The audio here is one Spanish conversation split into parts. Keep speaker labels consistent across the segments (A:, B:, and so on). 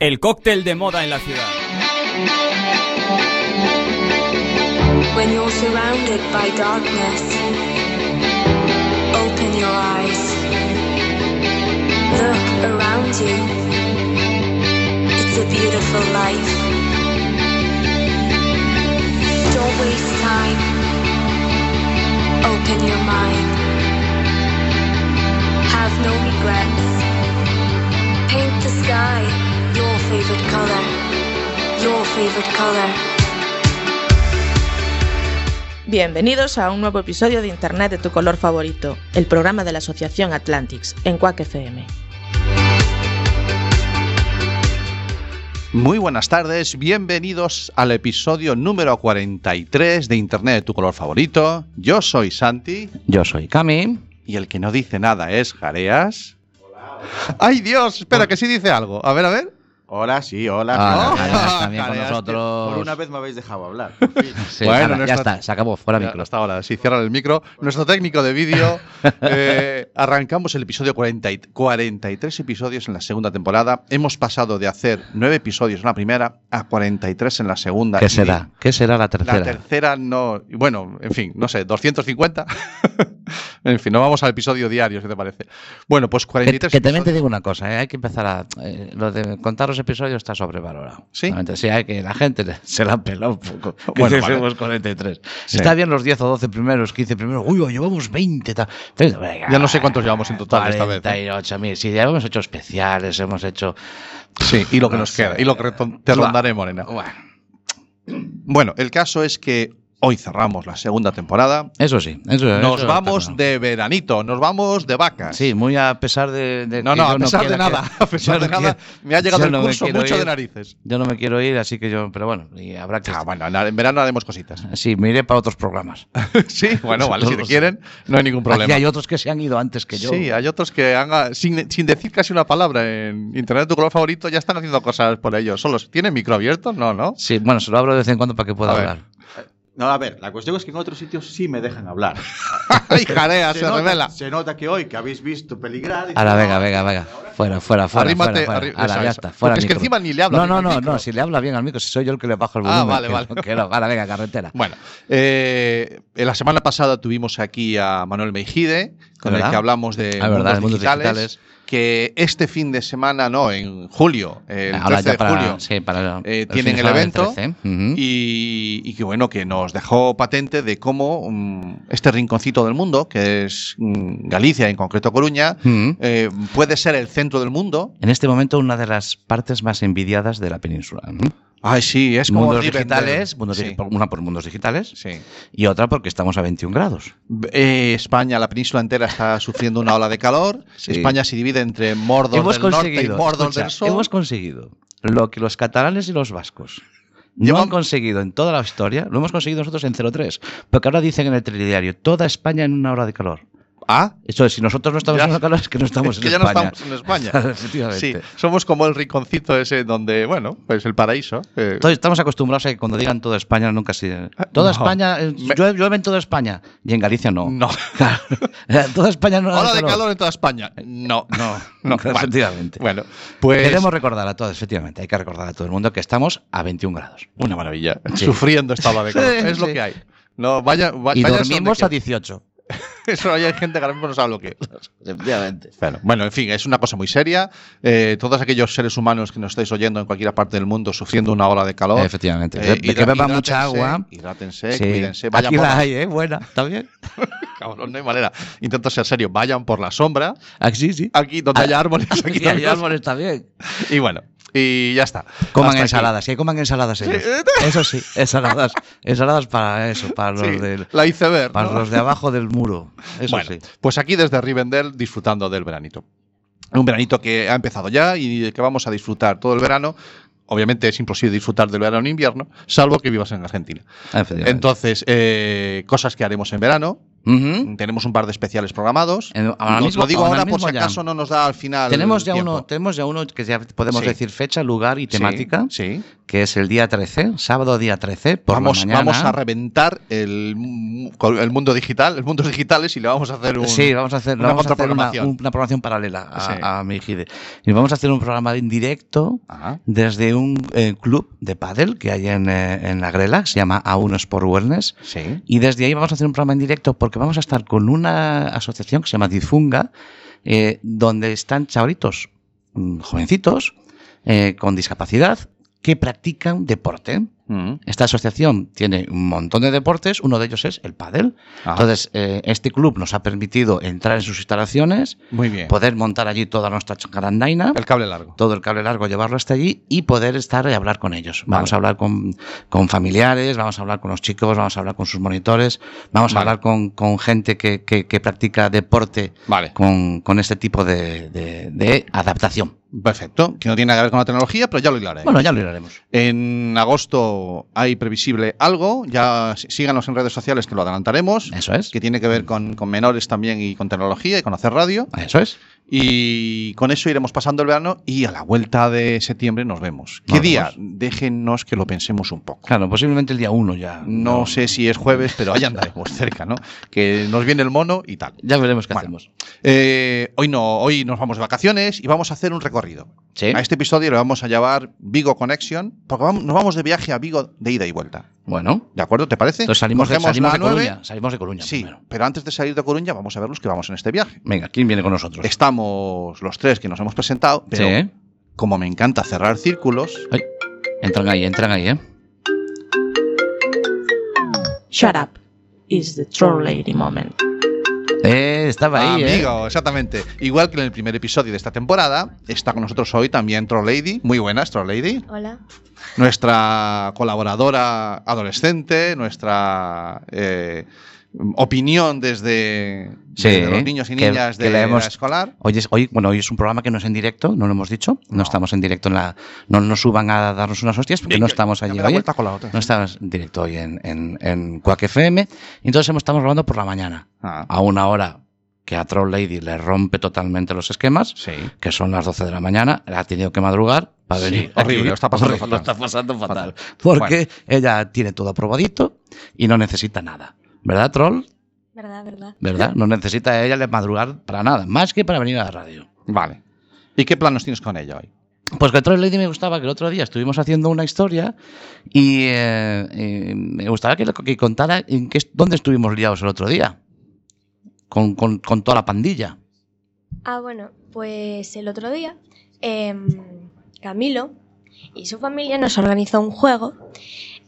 A: El cóctel de moda en la ciudad.
B: When you're surrounded by darkness, open your eyes. Look around you. It's a beautiful life. Don't waste time. Open your mind. Have no regrets. Paint the sky your favorite color. Your favorite color.
C: Bienvenidos a un nuevo episodio de Internet de tu color favorito, el programa de la Asociación Atlantics en Quack FM.
D: Muy buenas tardes, bienvenidos al episodio número 43 de Internet de tu color favorito. Yo soy Santi
E: Yo soy Cami.
D: y el que no dice nada es Jareas. ¡Ay Dios! Espera, que sí dice algo. A ver, a ver.
F: Hola, sí, hola.
E: Ah,
D: Oh,
E: también con nosotros.
F: Por una vez me habéis dejado hablar.
E: Sí,
D: Bueno,
E: ala, ya
D: nuestra-
E: está, se acabó, fuera
D: Ya,
E: micro.
D: Hasta ahora, sí, cierran el micro. Nuestro técnico de vídeo. eh, arrancamos el episodio 40 y- 43 episodios en la segunda temporada. Hemos pasado de hacer 9 episodios en la primera a 43 en la segunda.
E: ¿Qué será? ¿Qué será la tercera?
D: La tercera no. Bueno, en fin, no sé, 250. en fin, no vamos al episodio diario, si te parece. Bueno, pues
E: que,
D: 43
E: que también te digo una cosa, ¿eh? hay que empezar a. eh, lo de contar los episodios está sobrevalorado.
D: ¿Sí?
E: Sí, hay que la gente se la han pelado un poco. Que
D: Bueno, vale.
E: 43.
D: Sí.
E: Está bien los 10 o 12 primeros, 15 primeros. Uy, llevamos 20. tal. Pero, venga,
D: Ya no sé cuántos llevamos en total esta vez, ¿eh?
E: 48.000. Sí, ya hemos hecho especiales, hemos hecho.
D: Sí, y lo que
E: No
D: nos
E: sé.
D: queda. Y lo que te rondaré, Morena.
E: Bueno,
D: Bueno, el caso es que hoy cerramos la segunda temporada.
E: eso sí. Eso,
D: Nos
E: eso
D: vamos
E: está
D: de veranito, nos vamos de vacas.
E: Sí, muy a pesar de. de
D: No, no, a pesar de nada.
E: que-
D: A pesar de
E: no
D: nada,
E: quiero-
D: me ha llegado el curso mucho
E: ir.
D: de narices.
E: Yo no me quiero ir, así que yo. Pero bueno, y habrá que.
D: Ah, bueno, en verano haremos cositas.
E: Sí, me iré para otros programas.
D: sí, bueno, vale, si te quieren, no hay ningún problema.
E: Aquí hay otros que se han ido antes que yo.
D: Sí, hay otros que han, sin, sin decir casi una palabra en Internet tu color favorito, ya están haciendo cosas por ellos. Solos. ¿Tienen micro abierto? No, ¿no?
E: Sí, bueno, se lo abro de vez en cuando para que pueda hablar.
F: No, a ver, la cuestión es que en otros sitios sí me dejan hablar.
D: ¡Ay, jarea! Se,
F: nota,
D: revela.
F: se nota que hoy que habéis visto peligrar. y
E: Ahora, venga, venga, venga. Fuera, fuera, fuera.
D: Arrímate,
E: fuera,
D: arrí-
E: fuera. Ahora, ya está. Fuera
D: Porque es que encima ni le habla
E: No, no, no, no. Si le habla bien al micro, si soy yo el que le bajo el
D: Ah,
E: volumen.
D: vale,
E: que
D: vale.
E: no, que no. Ahora, venga, carretera.
D: Bueno, eh, la semana pasada tuvimos aquí a Manuel Meijide, con el que hablamos de
E: Ah,
D: mundos
E: mundos
D: digitales,
E: digitales.
D: Que este fin de semana, no, en julio, el
E: Ahora
D: 13
E: ya
D: de
E: para,
D: julio,
E: sí, para
D: eh, tienen el evento
E: 13, ujú.
D: y, y que bueno, que nos dejó patente de cómo mm, este rinconcito del mundo, que es mm, Galicia, en concreto Coruña, eh, puede ser el centro del mundo.
E: En este momento, una de las partes más envidiadas de la península. ¿no?
D: Ay, sí, es como
E: mundos digitales, mundos
D: Sí,
E: digi- una por mundos digitales
D: sí.
E: y otra porque estamos a 21 grados.
D: Eh, España, la península entera está sufriendo una ola de calor.
E: Sí.
D: España se divide entre Mordor
E: hemos
D: del norte y Mordor
E: escucha,
D: del sur.
E: hemos conseguido lo que los catalanes y los vascos no
D: Llevan-
E: han conseguido en toda la historia, lo hemos conseguido nosotros en 03, porque ahora dicen en el telediario, toda España en una hora de calor.
D: Ah,
E: Esto es, si nosotros no estamos
D: Ya.
E: en hora calor es que no estamos
D: es que
E: en
D: ya no estamos en España.
E: Efectivamente.
D: Sí, somos como el rinconcito ese donde, bueno, pues el paraíso. eh,
E: Entonces, estamos acostumbrados a que cuando digan toda España nunca se... Toda
D: No.
E: España, eh,
D: Me-
E: llueve, llueve en toda España y en Galicia no.
D: No.
E: Toda España no
D: Ola de calor en toda España. No,
E: No,
D: no. Bueno,
E: efectivamente.
D: Bueno, pues
E: Queremos recordar a todos, efectivamente, hay que recordar a todo el mundo que estamos a 21 grados.
D: una maravilla.
E: Sí.
D: Sufriendo esta de calor.
E: Sí,
D: es lo que hay. No, vaya, va-
E: Y
D: vaya
E: dormimos a
D: donde
E: 18.
D: Eso hay gente que ahora mismo no sabe lo que es.
E: Efectivamente.
D: Bueno, bueno, en fin, es una cosa muy seria. Eh, todos aquellos seres humanos que nos estáis oyendo en cualquier parte del mundo sufriendo una ola de calor.
E: Efectivamente.
D: eh,
E: que beban mucha agua.
D: Hidrátense,
E: Sí.
D: cuídense. Vayan
E: Aquí
D: por
E: la hay, ¿eh? Buena, ¿está bien?
D: Cabrón, no hay manera. Intento ser serio. Vayan por la sombra.
E: Aquí sí, sí.
D: Aquí donde haya árboles. Aquí
E: Aquí hay
D: también.
E: árboles, está bien.
D: Y bueno, y ya está.
E: Coman
D: Hasta aquí.
E: ensaladas, que coman ensaladas ellos. Eso sí, ensaladas. Ensaladas para eso, para los,
D: Sí,
E: del-
D: la iceberg.
E: para
D: ¿no?
E: los de abajo del muro. Eso
D: bueno,
E: sí.
D: pues aquí desde Rivendell disfrutando del veranito. Un veranito que ha empezado ya y que vamos a disfrutar todo el verano. Obviamente es imposible disfrutar del verano en invierno, salvo que vivas en Argentina. Entonces, eh, cosas que haremos en verano. Tenemos un par de especiales programados.
E: En- ahora mismo-
D: lo digo
E: ahora
D: ahora por si
E: ya.
D: acaso no nos da al final.
E: Tenemos ya,
D: tiempo.
E: uno, tenemos ya uno que ya podemos
D: Sí.
E: decir fecha, lugar y temática,
D: Sí.
E: que es el día 13, sábado día 13, por
D: Vamos,
E: la mañana.
D: vamos a reventar el, el mundo digital, el mundo digitales y le vamos a hacer un.
E: Sí, vamos a hacer,
D: una
E: vamos a hacer una, una programación paralela a, a mi Gide. Y vamos a hacer un programa en directo
D: Ajá.
E: desde un eh, club de pádel que hay en, eh, en la Grela, se llama A1 Sport Wellness.
D: Sí.
E: Y desde ahí vamos a hacer un programa en directo porque vamos a estar con una asociación que se llama Difunga, eh, donde están chavalitos mm, jovencitos eh, con discapacidad que practican deporte. Esta asociación tiene un montón de deportes, uno de ellos es el pádel. Entonces, eh, este club nos ha permitido entrar en sus instalaciones,
D: Muy bien.
E: poder montar allí toda nuestra chancarandaina,
D: El cable largo.
E: todo el cable largo, llevarlo hasta allí y poder estar y hablar con ellos. Vamos a hablar con, con familiares, vamos a hablar con los chicos, vamos a hablar con sus monitores, vamos a hablar con, con gente que, que- que practica deporte
D: Vale.
E: con, con este tipo de, de- de adaptación.
D: Perfecto. Que no tiene nada que ver con la tecnología, pero ya lo hilaré.
E: Bueno, ya lo haremos.
D: En agosto hay previsible algo. Ya sí- síganos en redes sociales que lo adelantaremos.
E: Eso es.
D: Que tiene que ver con, con menores también y con tecnología y con hacer radio.
E: Eso es.
D: Y con eso iremos pasando el verano y a la vuelta de septiembre nos vemos. ¿Qué
E: Nos
D: día?
E: vemos.
D: Déjennos que lo pensemos un poco.
E: Claro, posiblemente el día 1 ya.
D: No sé si es jueves, pero ahí andaremos cerca, ¿no? Que nos viene el mono y tal.
E: Ya veremos qué
D: Bueno.
E: hacemos.
D: Eh, hoy no, hoy nos vamos de vacaciones y vamos a hacer un recorrido.
E: Sí.
D: A este episodio le vamos a llamar Vigo Connection, porque vamos- nos vamos de viaje a Vigo de ida y vuelta.
E: Bueno,
D: ¿De acuerdo? ¿Te parece?
E: entonces salimos, de, salimos de
D: 9.
E: Coruña. Salimos de Coruña
D: Sí,
E: primero.
D: pero antes de salir de Coruña vamos a ver los que vamos en este viaje.
E: Venga, ¿quién viene con nosotros?
D: Estamos los tres que nos hemos presentado, pero
E: Sí.
D: como me encanta cerrar círculos,
E: Ay, entran ahí, entran ahí, ¿eh?
C: Shut up. Is the troll lady moment.
E: Eh, estaba ahí, ¿eh?
D: amigo, exactamente. Igual que en el primer episodio de esta temporada, está con nosotros hoy también Troll Lady. Muy buenas, Troll Lady.
B: Hola.
D: nuestra colaboradora adolescente, nuestra eh, opinión desde,
E: Sí,
D: desde los niños y niñas
E: que
D: de
E: la
D: la
E: hemos-
D: escolar.
E: Hoy es, hoy, bueno, hoy es un programa que no es en directo, no lo hemos dicho. No,
D: No.
E: estamos en directo en la. No nos suban a darnos unas hostias porque no estamos allí hoy.
D: la otra.
E: No estamos en directo hoy en, en, en Quack FM. Entonces hemos- estamos grabando por la mañana,
D: Ah,
E: a una hora que a Troll Lady le rompe totalmente los esquemas,
D: sí.
E: que son las 12 de la mañana. Ha tenido que madrugar para
D: Sí,
E: venir.
D: horrible,
E: aquí.
D: lo está pasando
E: Horrible,
D: fatal.
E: Lo está pasando fatal.
D: Fatal.
E: Porque ella tiene todo aprobadito y no necesita nada. ¿Verdad, Troll?
B: Verdad, verdad.
E: ¿Verdad? No necesita ella le madrugar para nada, más que para venir a la radio.
D: Vale. ¿Y qué planos tienes con ella hoy?
E: Pues que Troll Lady me gustaba que el otro día estuvimos haciendo una historia y, eh, y me gustaría que, que contara en qué, dónde estuvimos liados el otro día. Con, con- con toda la pandilla.
B: Ah, bueno, pues el otro día em, Camilo y su familia nos organizó un juego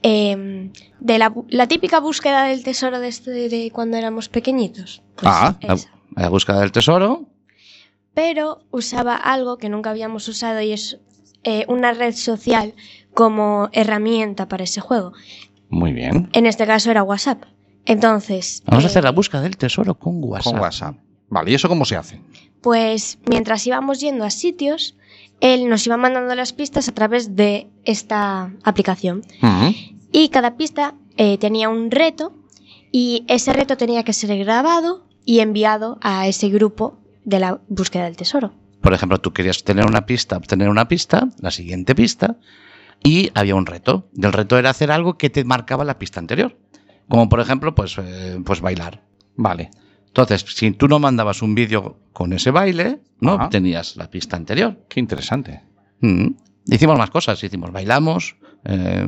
B: em, de la, la típica búsqueda del tesoro de, este, de cuando éramos pequeñitos. Pues
D: Ah,
E: La, búsqueda del tesoro.
B: Pero usaba algo que nunca habíamos usado y es eh, una red social como herramienta para ese juego.
D: Muy bien.
B: En este caso era WhatsApp. Entonces,
E: Vamos a
B: eh,
E: hacer la búsqueda del tesoro con WhatsApp.
D: Con WhatsApp. Vale, ¿y eso cómo se hace?
B: Pues mientras íbamos yendo a sitios, él nos iba mandando las pistas a través de esta aplicación. Y cada pista eh, tenía un reto y ese reto tenía que ser grabado y enviado a ese grupo de la búsqueda del tesoro.
E: Por ejemplo, tú querías tener una pista, obtener una pista, la siguiente pista, y había un reto. Y el reto era hacer algo que te marcaba la pista anterior. Como por ejemplo, pues, eh, pues bailar.
D: Vale.
E: Entonces, si tú no mandabas un vídeo con ese baile, no
D: Ajá.
E: obtenías la pista anterior.
D: Qué interesante.
E: Mm. Hicimos más cosas, hicimos, bailamos, eh,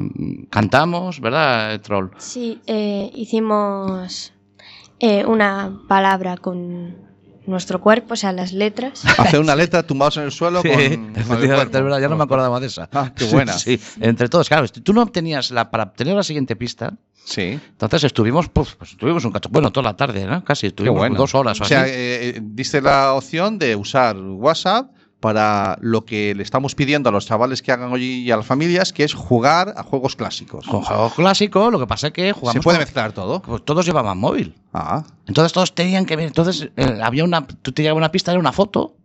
E: cantamos, ¿verdad, Troll?
B: Sí, eh, hicimos eh, una palabra con nuestro cuerpo, o sea, las letras.
D: Hacer una letra tumbados en el suelo con, con el
E: efectivamente,
D: cuerpo.
E: es verdad, ya no me acordaba de esa.
D: Ah, qué buena.
E: Sí, entre todos, claro, tú no obtenías la, para obtener la siguiente pista,
D: Sí.
E: entonces estuvimos, pues, pues estuvimos un cacho, bueno, toda la tarde, ¿no? Casi, estuvimos
D: bueno.
E: dos horas o,
D: O sea,
E: así.
D: eh, eh, diste la opción de usar WhatsApp para lo que le estamos pidiendo a los chavales que hagan hoy y a las familias, que es jugar a juegos clásicos.
E: Con juegos clásicos, lo que pasa es que jugamos
D: Se puede
E: con-
D: mezclar todo.
E: pues todos llevaban móvil.
D: Ah.
E: Entonces todos tenían que ver. Entonces eh, había una. Tú te una pista, era una foto.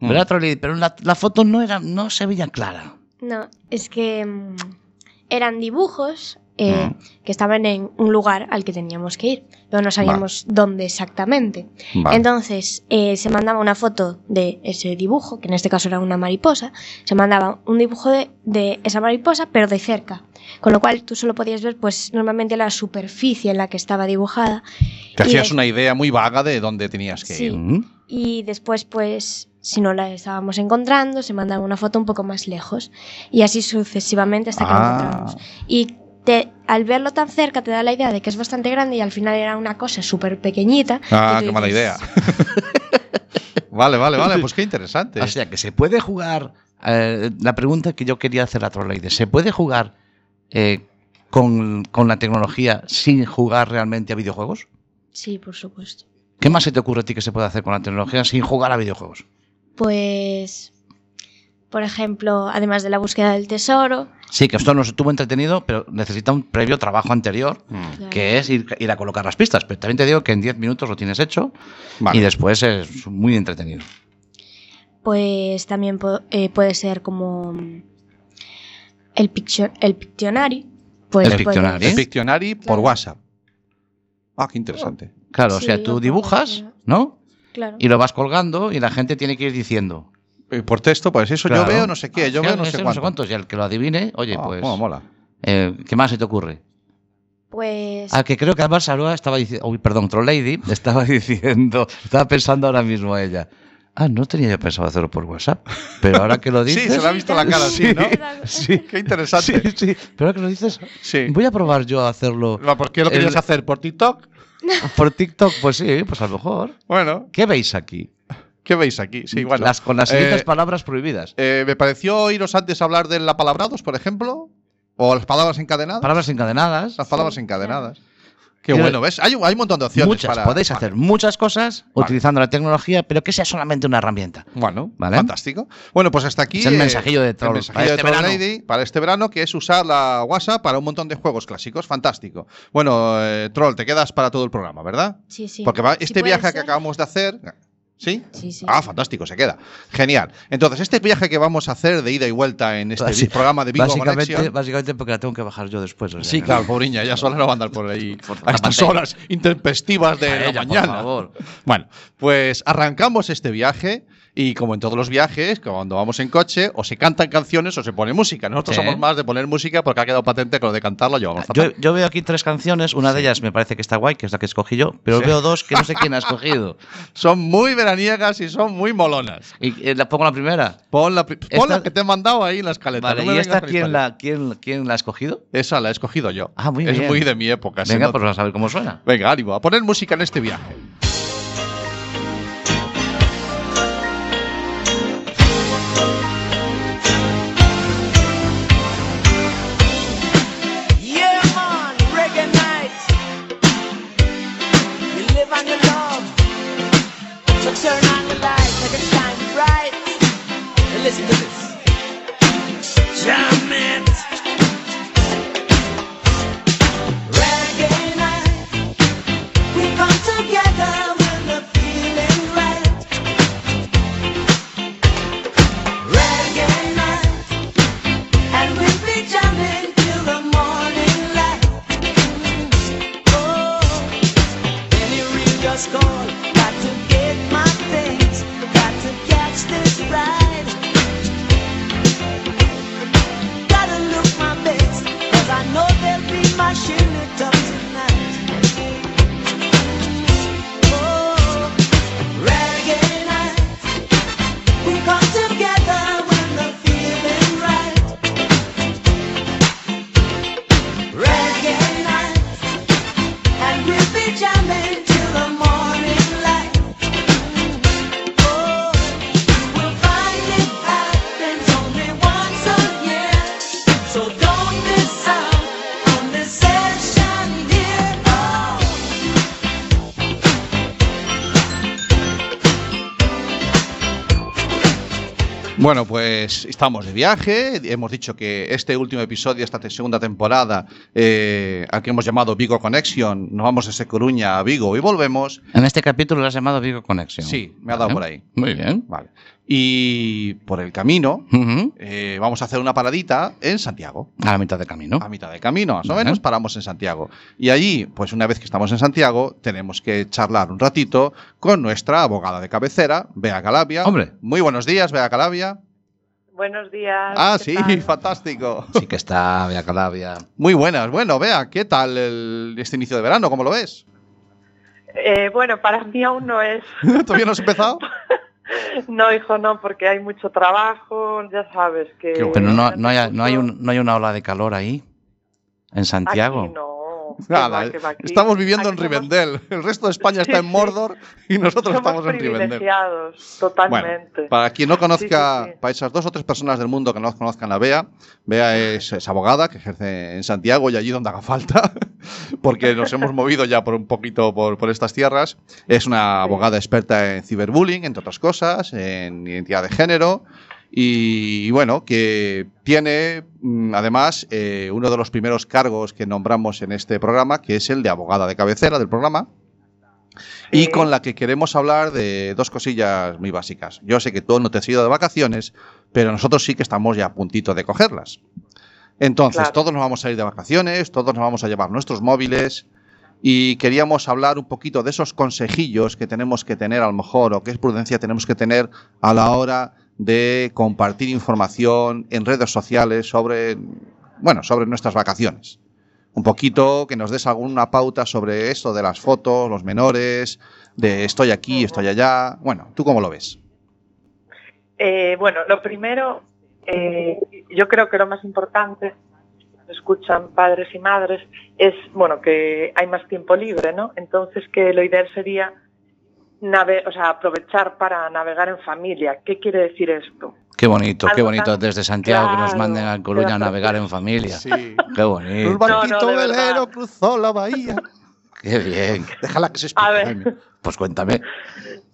D: Mm.
E: ¿verdad, Trolli? Pero la, la foto no era, no se veía clara.
B: No, es que mm, eran dibujos eh,
D: Mm.
B: que estaban en un lugar al que teníamos que ir, pero no sabíamos dónde exactamente.
D: Vale.
B: Entonces eh, se mandaba una foto de ese dibujo, que en este caso era una mariposa, se mandaba un dibujo de, de esa mariposa, pero de cerca. Con lo cual tú solo podías ver, pues, normalmente la superficie en la que estaba dibujada.
D: Te hacías una idea muy vaga de dónde tenías que
B: Sí.
D: ir.
E: Mm.
B: Y después, pues, si no la estábamos encontrando, se mandaba una foto un poco más lejos. Y así sucesivamente hasta que la
D: Ah.
B: encontrábamos. Y te, al verlo tan cerca te da la idea de que es bastante grande y al final era una cosa súper pequeñita.
D: Ah, qué mala idea. vale, vale, vale, pues qué interesante.
E: O sea, que se puede jugar. eh, la pregunta que yo quería hacer a Trollade: ¿se puede jugar eh, con, con la tecnología sin jugar realmente a videojuegos?
B: Sí, por supuesto.
E: ¿Qué más se te ocurre a ti que se puede hacer con la tecnología sin jugar a videojuegos?
B: Pues, por ejemplo, además de la búsqueda del tesoro,
E: Sí, que esto nos estuvo entretenido, pero necesita un previo trabajo anterior,
D: Mm,
E: que es ir, ir a colocar las pistas. Pero también te digo que en 10 minutos lo tienes hecho
D: vale.
E: y después es muy entretenido.
B: pues también eh, puede ser como mm, el, piccio- el Pictionary. Pues
E: El
B: puedes-
E: Pictionary.
D: El Pictionary por
B: Claro.
D: WhatsApp. Ah, qué interesante.
E: Claro, o sea, tú dibujas. ¿no?
B: Claro.
E: Y lo vas colgando y la gente tiene que ir diciendo.
D: Eh, Por texto, pues eso
E: Claro.
D: yo veo no sé qué, yo veo
E: sí,
D: no sé cuánto.
E: cuántos. Y el que lo adivine, oye,
D: Ah,
E: pues.
D: mola, mola.
E: eh, ¿Qué más se te ocurre?
B: Pues
E: Ah, que creo que además Aroa estaba diciendo. Uy, perdón, Trollady estaba diciendo. Estaba pensando ahora mismo ella. Ah, no tenía yo pensado hacerlo por WhatsApp. Pero ahora que lo
D: Sí,
E: dices.
D: se le ha visto la cara así, ¿no?
E: Sí,
D: Qué interesante.
E: sí, sí. Pero ahora que lo dices,
D: Sí.
E: voy a probar yo a hacerlo
D: ¿Por qué lo querías
E: El-
D: hacer? ¿Por TikTok?
E: por TikTok. Pues sí, pues a lo mejor.
D: Bueno,
E: ¿Qué veis aquí?
D: ¿Qué veis aquí? Sí, bueno.
E: Las, con las siguientes
D: eh,
E: palabras prohibidas.
D: eh, me pareció oíros antes hablar del apalabrados, por ejemplo, o las palabras encadenadas.
E: Palabras encadenadas.
D: Las palabras
B: Sí,
D: encadenadas. Qué bueno, ¿ves? Hay, un- hay un montón de opciones
E: Muchas.
D: para.
E: Podéis
D: Vale.
E: hacer muchas cosas
D: Vale.
E: utilizando la tecnología, pero que sea solamente una herramienta.
D: Bueno,
E: Vale.
D: fantástico. Bueno, pues hasta aquí.
E: Es el mensajillo de
D: el
E: Troll.
D: mensajillo
E: Para
D: de
E: este
D: Troll
E: verano.
D: Lady para este verano, que es usar la WhatsApp para un montón de juegos clásicos. Fantástico. Bueno, eh, Troll, te quedas para todo el programa, ¿verdad?
B: sí, sí.
D: Porque va- este viaje que acabamos de hacer. ¿Sí?
B: Sí, sí.
D: Ah, fantástico, se queda. Genial. Entonces, este viaje que vamos a hacer de ida y vuelta en este
E: Basi-
D: programa de Vigo
E: Básicamente,
D: Conexión.
E: básicamente porque la tengo que bajar yo después. o sea
D: Sí,
E: que-
D: claro, pobreña, ella sola no va a andar por ahí
E: Por
D: a estas horas intempestivas de
E: A
D: la
E: ella, por
D: mañana.
E: favor.
D: Bueno, pues arrancamos este viaje y como en todos los viajes, cuando vamos en coche, o se cantan canciones o se pone música. Nosotros
E: Sí.
D: somos más de poner música porque ha quedado patente que lo de cantarlo llevamos
E: Yo, yo veo aquí tres canciones, una de ellas me parece que está guay, que es la que escogí yo, pero
D: Sí.
E: veo dos que no sé quién ha escogido.
D: Son muy veraniegas y son muy molonas.
E: Y eh, la pongo la primera.
D: Pon la, pon
E: Esta-
D: la que te he mandado ahí en la escaleta.
E: Vale,
D: no
E: ¿y esta quién la, quién, quién la ha escogido?
D: Esa la he escogido yo.
E: Ah, muy
D: es
E: bien.
D: muy de mi época.
E: Venga, pues vamos a ver cómo suena.
D: Venga, ánimo, a poner música en este viaje. Pues estamos de viaje. Hemos dicho que este último episodio, esta segunda temporada, eh, al que hemos llamado Vigo Connection, nos vamos desde Coruña a Vigo y volvemos.
E: En este capítulo lo has llamado Vigo Connection.
D: Sí, me ha dado
E: Vale.
D: por ahí.
E: Muy bien.
D: Vale. Y por el camino
E: Ujú.
D: eh, vamos a hacer una paradita en Santiago.
E: A la mitad de camino.
D: A mitad de camino, más o menos, paramos en Santiago. Y allí, pues una vez que estamos en Santiago, tenemos que charlar un ratito con nuestra abogada de cabecera, Bea Calabia.
E: Hombre.
D: Muy buenos días, Bea Calabia.
G: Buenos días.
D: Ah,
G: ¿qué
D: sí,
G: tal?
D: fantástico.
E: Sí que está, Bea Calabia.
D: Muy buenas. Bueno, Bea, ¿qué tal el- este inicio de verano? ¿Cómo lo ves?
G: Eh, bueno, para mí aún no es.
D: ¿Todavía no has empezado?
G: No, hijo, no, porque hay mucho trabajo, ya sabes que.
E: Pero no, no, hay, no, hay un- no hay una ola de calor ahí, en Santiago.
G: Aquí no. Que
D: Nada,
G: que va, aquí-
D: estamos viviendo en
G: aquí somos-
D: Rivendell. El resto de España está en. Mordor y nosotros
G: somos
D: estamos en Rivendell.
G: totalmente.
D: Para quien no conozca,
G: Sí, sí, sí.
D: para esas dos o tres personas del mundo que no conozcan a Bea, Bea es, es abogada que ejerce en Santiago y allí donde haga falta, porque nos hemos movido ya por un poquito por, por estas tierras. Es una abogada experta en ciberbullying, entre otras cosas, en identidad de género. Y, bueno, que tiene mm, además eh, uno de los primeros cargos que nombramos en este programa, que es el de abogada de cabecera del programa, y con la que queremos hablar de dos cosillas muy básicas. Yo sé que tú no te has ido de vacaciones, pero nosotros sí que estamos ya a puntito de cogerlas. Entonces,
G: Claro.
D: todos nos vamos a ir de vacaciones, todos nos vamos a llevar nuestros móviles y queríamos hablar un poquito de esos consejillos que tenemos que tener a lo mejor o qué prudencia tenemos que tener a la hora de compartir información en redes sociales sobre, bueno, sobre nuestras vacaciones. Un poquito que nos des alguna pauta sobre esto de las fotos, los menores, de estoy aquí, estoy allá. Bueno, ¿tú cómo lo ves?
G: Eh, bueno, lo primero, eh, yo creo que lo más importante, escuchan padres y madres, es, bueno, que hay más tiempo libre, ¿no? Entonces que lo ideal sería nave o sea, aprovechar para navegar en familia. ¿Qué quiere decir esto?
E: Qué bonito, qué bonito
G: tan-
E: desde Santiago que nos manden a Coruña a navegar en familia.
D: Sí.
E: Qué bonito.
D: Un barquito
G: No,
D: velero cruzó la bahía.
E: Qué bien.
D: Déjala que se explique.
G: A ver.
D: Jaime.
E: Pues cuéntame.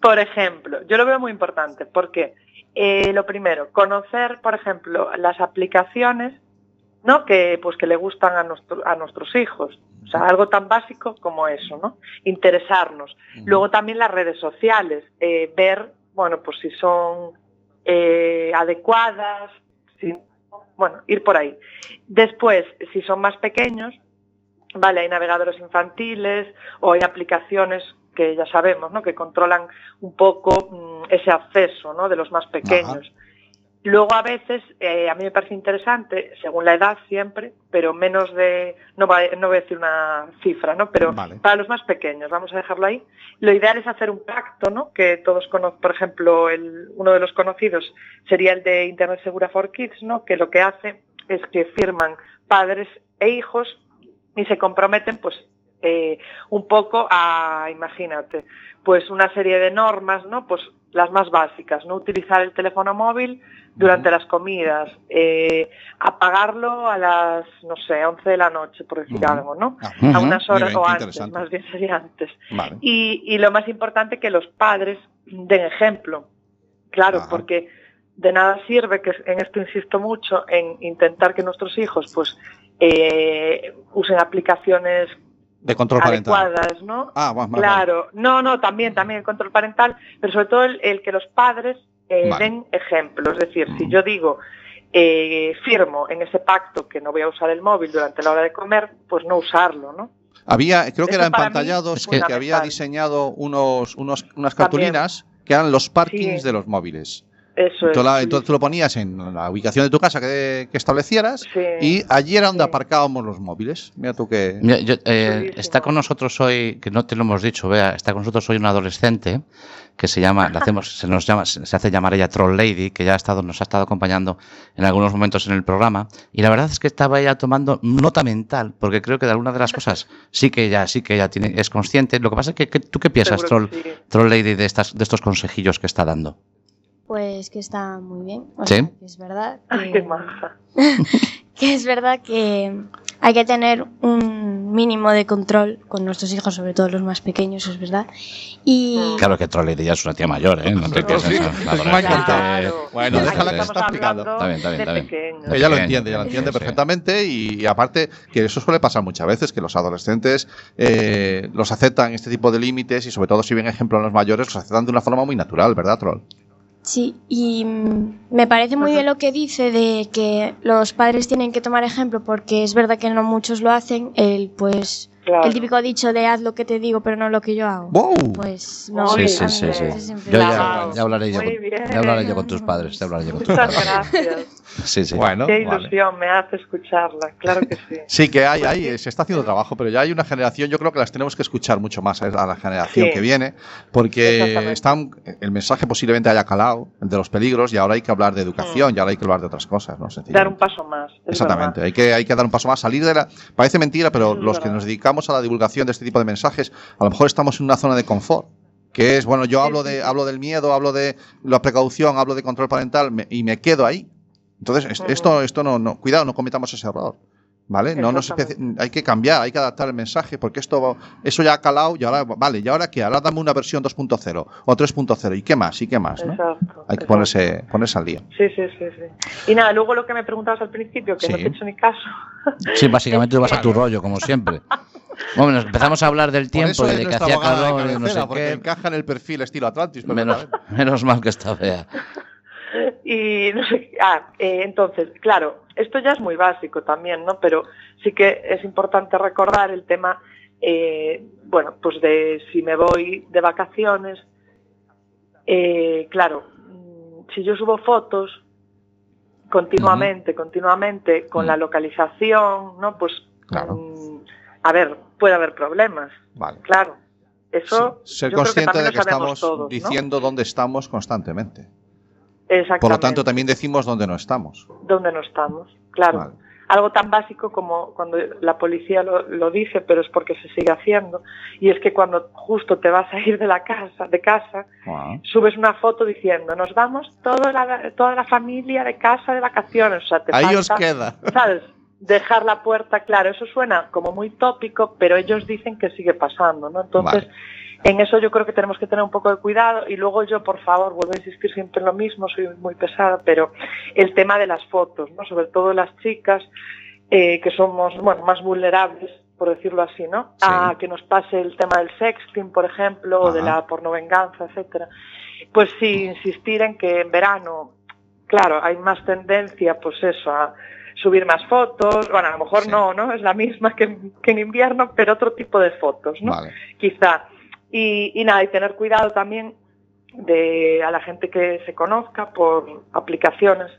G: Por ejemplo, yo lo veo muy importante porque eh, lo primero, conocer, por ejemplo, las aplicaciones ¿no? que, pues, que le gustan a, nuestro- a nuestros hijos. O sea, algo tan básico como eso, ¿no? Interesarnos. Luego también las redes sociales, eh, ver, bueno, pues si son eh, adecuadas, si- bueno, ir por ahí. Después, si son más pequeños, vale, hay navegadores infantiles o hay aplicaciones que ya sabemos, ¿no? Que controlan un poco mm, ese acceso, ¿no? De los más pequeños. Luego a veces, eh, a mí me parece interesante, según la edad siempre, pero menos de, no, va- no voy a decir una cifra, ¿no? Pero
D: Vale.
G: para los más pequeños, vamos a dejarlo ahí. Lo ideal es hacer un pacto, ¿no? Que todos conocen, por ejemplo, el, uno de los conocidos sería el de Internet Segura for Kids, ¿no? Que lo que hace es que firman padres e hijos y se comprometen, pues, eh, un poco a, imagínate, pues una serie de normas, ¿no? Pues las más básicas, no utilizar el teléfono móvil durante las comidas, eh, apagarlo a las, no sé, 11 de la noche, por decir algo, ¿no?
D: Ah,
G: A unas horas
D: bien,
G: o antes, más bien sería antes.
D: Vale.
G: Y, y lo más importante que los padres den ejemplo. Claro, porque de nada sirve, que en esto insisto mucho, en intentar que nuestros hijos pues eh, usen aplicaciones
D: De control parental.
G: adecuadas, ¿no?
D: Ah, vale,
G: claro, no, no, también, también el control parental, pero sobre todo el, el que los padres eh,
D: Vale.
G: den ejemplo. Es decir, si
D: Mm.
G: yo digo, eh, firmo en ese pacto que no voy a usar el móvil durante la hora de comer, pues no usarlo, ¿no?
D: Había, creo que
G: Eso
D: era
G: para mí
D: empantallado,
G: es
D: que, que había diseñado unos, unos- unas
G: También.
D: cartulinas que eran los parkings
G: Sí.
D: de los móviles.
G: Eso
D: Tú
G: es.
D: la-
G: sí,
D: entonces tú lo ponías en la ubicación de tu casa que, que establecieras
G: Sí.
D: y allí era donde
G: Sí.
D: aparcábamos los móviles. Mira tú que...
E: Mira, yo, eh, está con nosotros hoy, que no te lo hemos dicho, vea, está con nosotros hoy un adolescente que se llama, le hacemos, se nos llama, se hace llamar ella Troll Lady, que ya ha estado, nos ha estado acompañando en algunos momentos en el programa, y la verdad es que estaba ella tomando nota mental, porque creo que de algunas de las cosas sí que ella, sí que ella tiene, es consciente. Lo que pasa es que, que- tú qué piensas, Troll,
G: que sí.
E: Troll Lady, de estas, de estos consejillos que está dando.
B: Pues que está muy bien. O
E: Sí.
B: sea, que es verdad
G: Ay,
B: que,
G: qué maja.
B: que es verdad que hay que tener un mínimo de control con nuestros hijos, sobre todo los más pequeños, es verdad. Y
E: Claro que Troll Lady ya es una tía mayor, ¿eh? No te creas
D: Sí,
E: eso,
D: es
E: la
D: muy
E: adolescente-
G: Claro.
D: Bueno,
E: No,
D: déjala que está explicando.
E: Está bien, está bien, está bien.
G: pequeños.
D: Ella lo
E: Pequeño,
D: entiende, ella lo entiende
E: sí.
D: perfectamente y, y aparte que eso suele pasar muchas veces, que los adolescentes eh, los aceptan este tipo de límites y sobre todo si ven ejemplo en los mayores, los aceptan de una forma muy natural, ¿verdad, Troll?
B: Sí, y me parece muy bien lo que dice de que los padres tienen que tomar ejemplo porque es verdad que no muchos lo hacen, el pues
G: Claro.
B: el típico dicho de haz lo que te digo pero no lo que yo hago.
D: ¡Wow!
B: Pues no,
G: Sí, sí, sí, sí.
E: Yo ya, hablaré yo, con, ya hablaré yo con tus padres. Ya hablaré yo con tus
G: Muchas
E: padres.
G: gracias.
E: Sí, sí.
D: Bueno,
G: Qué
D: vale.
G: ilusión me hace escucharla, claro que sí.
D: Sí, que hay, hay, se está haciendo trabajo, pero ya hay una generación, yo creo que las tenemos que escuchar mucho más a la generación
G: Sí.
D: que viene, porque están, el mensaje posiblemente haya calado, el de los peligros, y ahora hay que hablar de educación, y ahora hay que hablar de otras cosas, ¿no?
G: Dar un paso más.
D: Exactamente,
G: verdad.
D: hay que, hay que dar un paso más, salir de la... Parece mentira, pero
G: Es
D: los que
G: verdad.
D: nos dedicamos a la divulgación de este tipo de mensajes, a lo mejor estamos en una zona de confort. Que es, bueno, yo hablo de, hablo del miedo, hablo de la precaución, hablo de control parental me- y me quedo ahí. Entonces, esto, esto no, no, cuidado, no cometamos ese error. ¿Vale? No nos hay que cambiar, hay que adaptar el mensaje, porque esto, eso ya ha calado y ahora, vale, ¿y ahora qué? Ahora dame una versión 2.0 o 3.0. ¿Y qué más? ¿Y qué más? ¿no?
G: Exacto.
D: Hay que
G: exacto.
D: ponerse, ponerse al día.
G: Sí, sí, sí, sí. Y nada, luego lo que me preguntabas al principio, que no
D: Sí.
G: te he hecho ni caso.
E: Sí, básicamente tú vas a tu rollo, como siempre. Bueno, nos empezamos a hablar del tiempo y de que hacía
D: de
E: calor y no sé
D: porque
E: qué.
D: encaja en el perfil estilo Atlantis.
E: Menos, menos mal que está fea.
G: Y no sé, ah, eh, entonces, claro, esto ya es muy básico también, ¿no? Pero sí que es importante recordar el tema, eh, bueno, pues de si me voy de vacaciones, eh, claro, mm, si yo subo fotos continuamente, continuamente, con la localización, ¿no? Pues,
D: Claro.
G: mm, a ver, puede haber problemas,
D: Vale.
G: claro. Eso
D: Sí, Ser
G: yo creo que
D: consciente de que estamos
G: todos, ¿no?
D: diciendo dónde estamos constantemente. Por lo tanto, también decimos dónde no estamos.
G: dónde no estamos, claro.
D: Vale.
G: Algo tan básico como cuando la policía lo, lo dice, pero es porque se sigue haciendo, y es que cuando justo te vas a ir de la casa, de casa,
D: Ah,
G: subes una foto diciendo, nos vamos toda la, toda la familia de casa de vacaciones, o sea, te
D: Ahí
G: falta,
D: os queda.
G: ¿sabes? Dejar la puerta, claro, eso suena como muy tópico, pero ellos dicen que sigue pasando, ¿no? Entonces,
D: Vale.
G: En eso yo creo que tenemos que tener un poco de cuidado y luego yo, por favor, vuelvo a insistir siempre en lo mismo, soy muy pesada, pero el tema de las fotos, ¿no? Sobre todo las chicas eh, que somos, bueno, más vulnerables, por decirlo así, ¿no?
D: Sí.
G: A que nos pase el tema del sexting, por ejemplo, o de la pornovenganza, etcétera. Pues sí, insistir en que en verano, claro, hay más tendencia, pues eso, a subir más fotos, bueno, a lo mejor
D: Sí.
G: no, ¿no? Es la misma que, que en invierno, pero otro tipo de fotos, ¿no?
D: Vale.
G: quizá. Y, y nada, y tener cuidado también de a la gente que se conozca por aplicaciones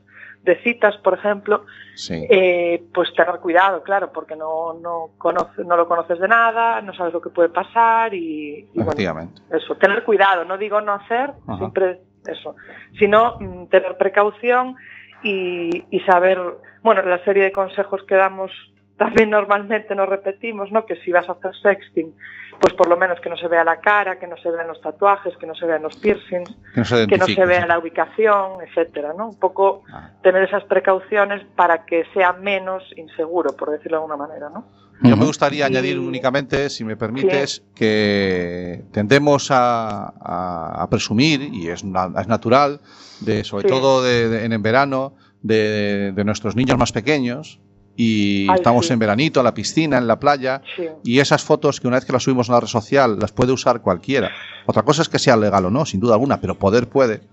G: de citas, por ejemplo,
D: Sí.
G: eh, pues tener cuidado, claro, porque no, no, conoce, no lo conoces de nada, no sabes lo que puede pasar y, y bueno, eso, tener cuidado, no digo no hacer,
D: Ajá.
G: siempre eso, sino mm, tener precaución y, y saber, bueno, la serie de consejos que damos también normalmente nos repetimos, ¿no? Que si vas a hacer sexting, pues por lo menos que no se vea la cara, que no se vean los tatuajes, que no se vean los piercings,
D: Que no se
G: que no
D: identifique,
G: se vea
D: sí.
G: la ubicación, etcétera, ¿no? Un poco
D: Ah.
G: tener esas precauciones para que sea menos inseguro, por decirlo de alguna manera, ¿no?
D: Yo me gustaría
G: Y-
D: añadir únicamente, si me permites, que tendemos a, a- a presumir, y es, na- es natural, de, sobre
G: Sí.
D: todo de- de- en el verano, de, de nuestros niños más pequeños, y
G: Ay,
D: estamos
G: sí.
D: en veranito, en la piscina, en la playa,
G: Sí.
D: y esas fotos que una vez que las subimos a la red social las puede usar cualquiera. Otra cosa es que sea legal o no, sin duda alguna, pero poder puede.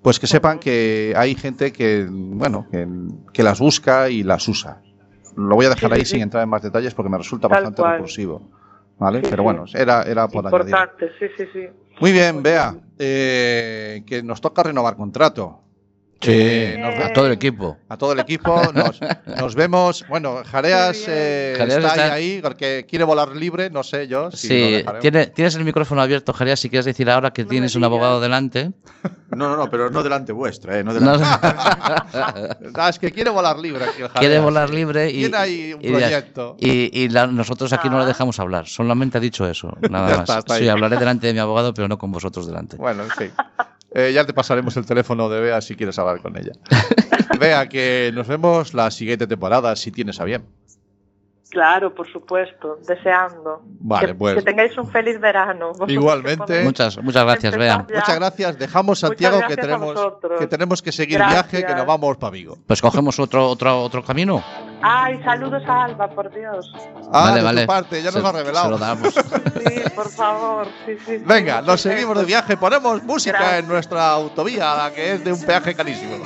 D: Pues que sepan que hay gente que, bueno, que, que las busca y las usa. Lo voy a dejar
G: Sí,
D: ahí sin entrar en más detalles porque me resulta
G: Tal
D: bastante
G: cual.
D: repulsivo. ¿Vale? Pero bueno, era, era por añadir.
G: Importante, sí, sí, sí.
D: Muy bien, Bea, eh, que nos toca renovar contrato.
E: Sí,
D: Eh, nos
E: a todo el equipo.
D: a todo el equipo. Nos, nos vemos. Bueno, Jareas, eh,
E: Jareas
D: está, ahí,
E: está-
D: ahí porque quiere volar libre, no sé yo. Si
E: Sí, tiene- tienes el micrófono abierto, Javier, si quieres decir ahora que
G: No
E: tienes un abogado delante.
F: No, no, no, pero no delante vuestra, ¿eh? No
E: No,
F: delante.
D: Ah, es que quiere volar libre aquí el Jareas.
E: quiere volar libre y,
D: Tiene ahí un proyecto.
E: y- y la- nosotros aquí no le
G: Ah.
E: dejamos hablar. Solamente ha dicho eso, nada
D: Ya
E: más.
D: está, está
E: sí, hablaré delante de mi abogado, pero no con vosotros delante.
D: Bueno, sí. Eh, ya te pasaremos el teléfono de Bea si quieres hablar con ella. Bea, que nos vemos la siguiente temporada, si tienes a bien.
G: Claro, por supuesto, deseando.
D: Vale,
G: que,
D: pues.
G: que tengáis un feliz verano.
D: Igualmente.
E: Muchas, muchas gracias, Bea.
G: ya.
D: Muchas gracias. Dejamos Santiago que
G: gracias
D: tenemos, que tenemos que seguir
G: Gracias.
D: viaje, que nos vamos para Vigo.
E: Pues cogemos otro, otro, otro camino.
G: Ay, saludos a Alba, por Dios.
D: Ah,
E: Vale,
D: de
E: vale.
D: tu parte, ya
E: Se-
D: nos lo ha revelado.
E: Se lo damos.
G: Sí, por favor. Sí, sí, sí.
D: Venga, nos seguimos de viaje, ponemos música
G: Gracias.
D: en nuestra autovía, la que es de un peaje carísimo.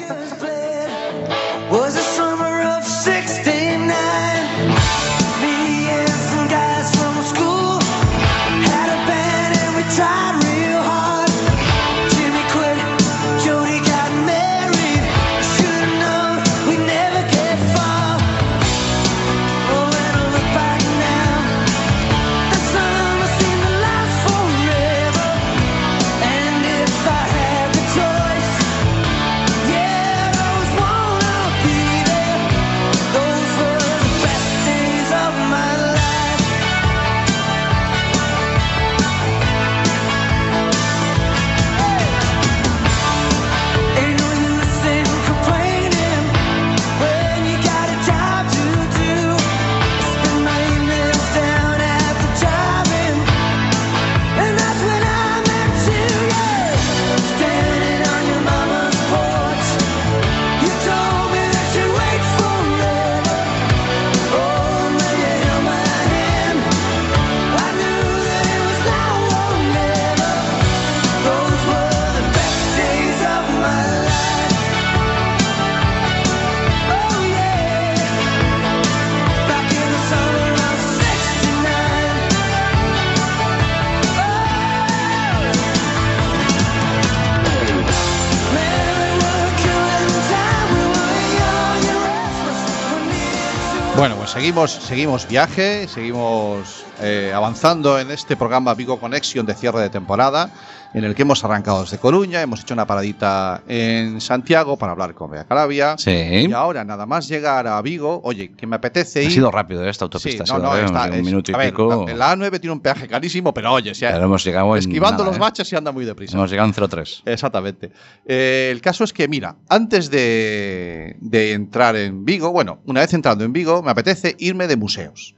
D: Seguimos, seguimos viaje, seguimos eh, avanzando en este programa Vigo Connection de cierre de temporada, en el que hemos arrancado desde Coruña, hemos hecho una paradita en Santiago para hablar con Bea Calavia.
E: Sí.
D: Y ahora, nada más llegar a Vigo, oye, que me apetece
E: Ha
D: ir.
E: sido rápido ¿eh? esta
D: Sí,
E: autopista.
D: no,
E: ha sido
D: no,
E: rápido,
D: está-
E: un
D: es-
E: minuto y
D: a ver,
E: pico.
D: la, la A9 tiene un peaje carísimo, pero oye, si
E: Pero hemos llegado en
D: esquivando
E: nada,
D: los
E: ¿eh?
D: baches y anda muy deprisa.
E: Hemos llegado en 03.
D: Exactamente. Eh, el caso es que, mira, antes de, de entrar en Vigo, bueno, una vez entrando en Vigo, me apetece irme de museos.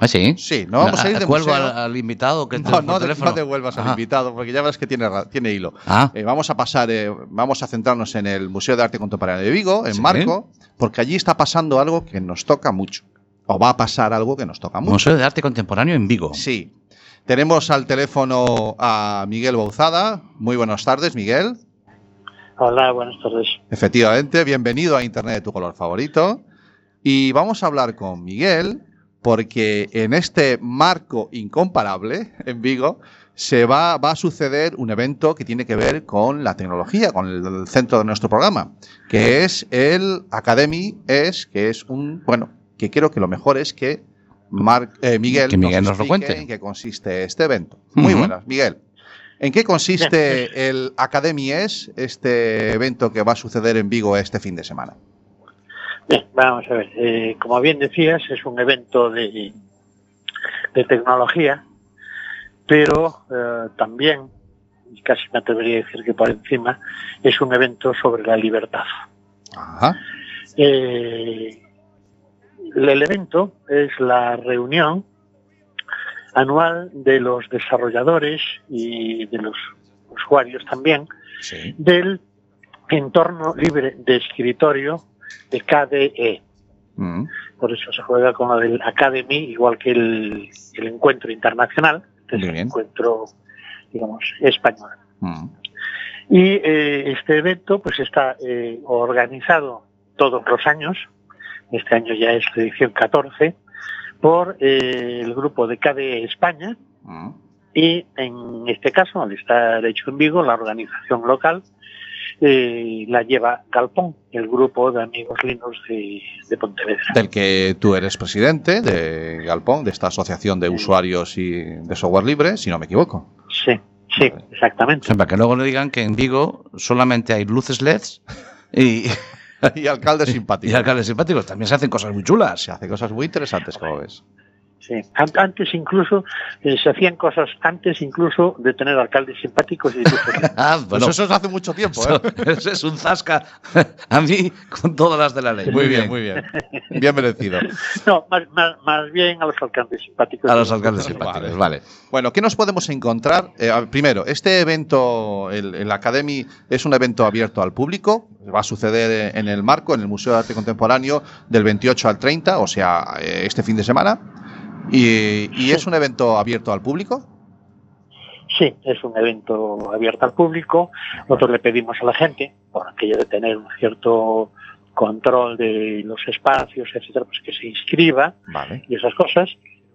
E: ¿Ah, sí?
D: Sí, no vamos a ir de
E: ¿Cuelgo
D: museo.
E: al, al invitado que
D: No, no, de-
E: teléfono?
D: no devuelvas al
E: Ajá.
D: invitado, porque ya verás que tiene, tiene hilo.
E: Ah,
D: Eh, vamos a pasar, eh, vamos a centrarnos en el Museo de Arte Contemporáneo de Vigo, en
E: Sí.
D: Marco, porque allí está pasando algo que nos toca mucho. O va a pasar algo que nos toca mucho.
E: Museo de Arte Contemporáneo en Vigo.
D: Sí. Tenemos al teléfono a Miguel Bauzada. Muy buenas tardes, Miguel.
H: Hola, buenas tardes.
D: Efectivamente, bienvenido a Internet de tu color favorito. Y vamos a hablar con Miguel porque en este marco incomparable en Vigo se va, va a suceder un evento que tiene que ver con la tecnología, con el, el centro de nuestro programa, que es el Academy es que es un bueno que creo que lo mejor es que Mar- eh, Miguel,
E: Que Miguel nos lo cuente.
D: en qué consiste este evento. Muy
E: Ujú.
D: buenas, Miguel. ¿En qué consiste el Academy es este evento que va a suceder en Vigo este fin de semana?
H: Bien, vamos a ver. eh, como bien decías, es un evento de, de tecnología, pero eh, también, y casi me atrevería a decir que por encima, es un evento sobre la libertad.
D: Ajá.
H: Eh, el evento es la reunión anual de los desarrolladores y de los usuarios también
D: Sí.
H: del entorno libre de escritorio de KDE.
D: Mm.
H: Por eso se juega con lo del Academy, igual que el, el encuentro internacional, que es el encuentro, digamos, español.
D: Mm.
H: Y eh, este evento pues está eh, organizado todos los años, este año ya es la edición 14, por eh, el grupo de KDE España
D: Mm.
H: y en este caso, al estar hecho en Vigo, la organización local eh, la lleva Galpón, el grupo de amigos Linux de, de Pontevedra.
D: Del que tú eres presidente de Galpón, de esta asociación de usuarios y de software libre, si no me equivoco.
H: Sí, sí, exactamente.
E: Siempre que luego le digan que en Vigo solamente hay luces LEDs y,
D: y alcaldes
E: y
D: simpáticos.
E: alcaldes simpáticos. También se hacen cosas muy chulas.
D: Se hace cosas muy interesantes, como ves.
H: Sí. An- Antes incluso eh, se hacían cosas antes incluso de tener alcaldes simpáticos y.
E: Ah,
D: Pues
E: bueno,
D: eso es hace mucho tiempo,
E: eso,
D: ¿eh?
E: eso es un zasca a mí con todas las de la ley.
D: Muy bien, muy bien. Bien merecido.
H: No, más, más, más bien a los alcaldes simpáticos.
E: A los alcaldes simpáticos,
D: Vale.
E: vale.
D: Bueno, ¿qué nos podemos encontrar? Eh, primero, este evento, el, el Academy, es un evento abierto al público. Va a suceder en el marco, en el Museo de Arte Contemporáneo, del 28 al 30, o sea, eh, este fin de semana. Y, y es un evento abierto al público.
H: Sí, es un evento abierto al público. Nosotros le pedimos a la gente, por aquello de tener un cierto control de los espacios, etcétera, pues que se inscriba
D: Vale.
H: y esas cosas.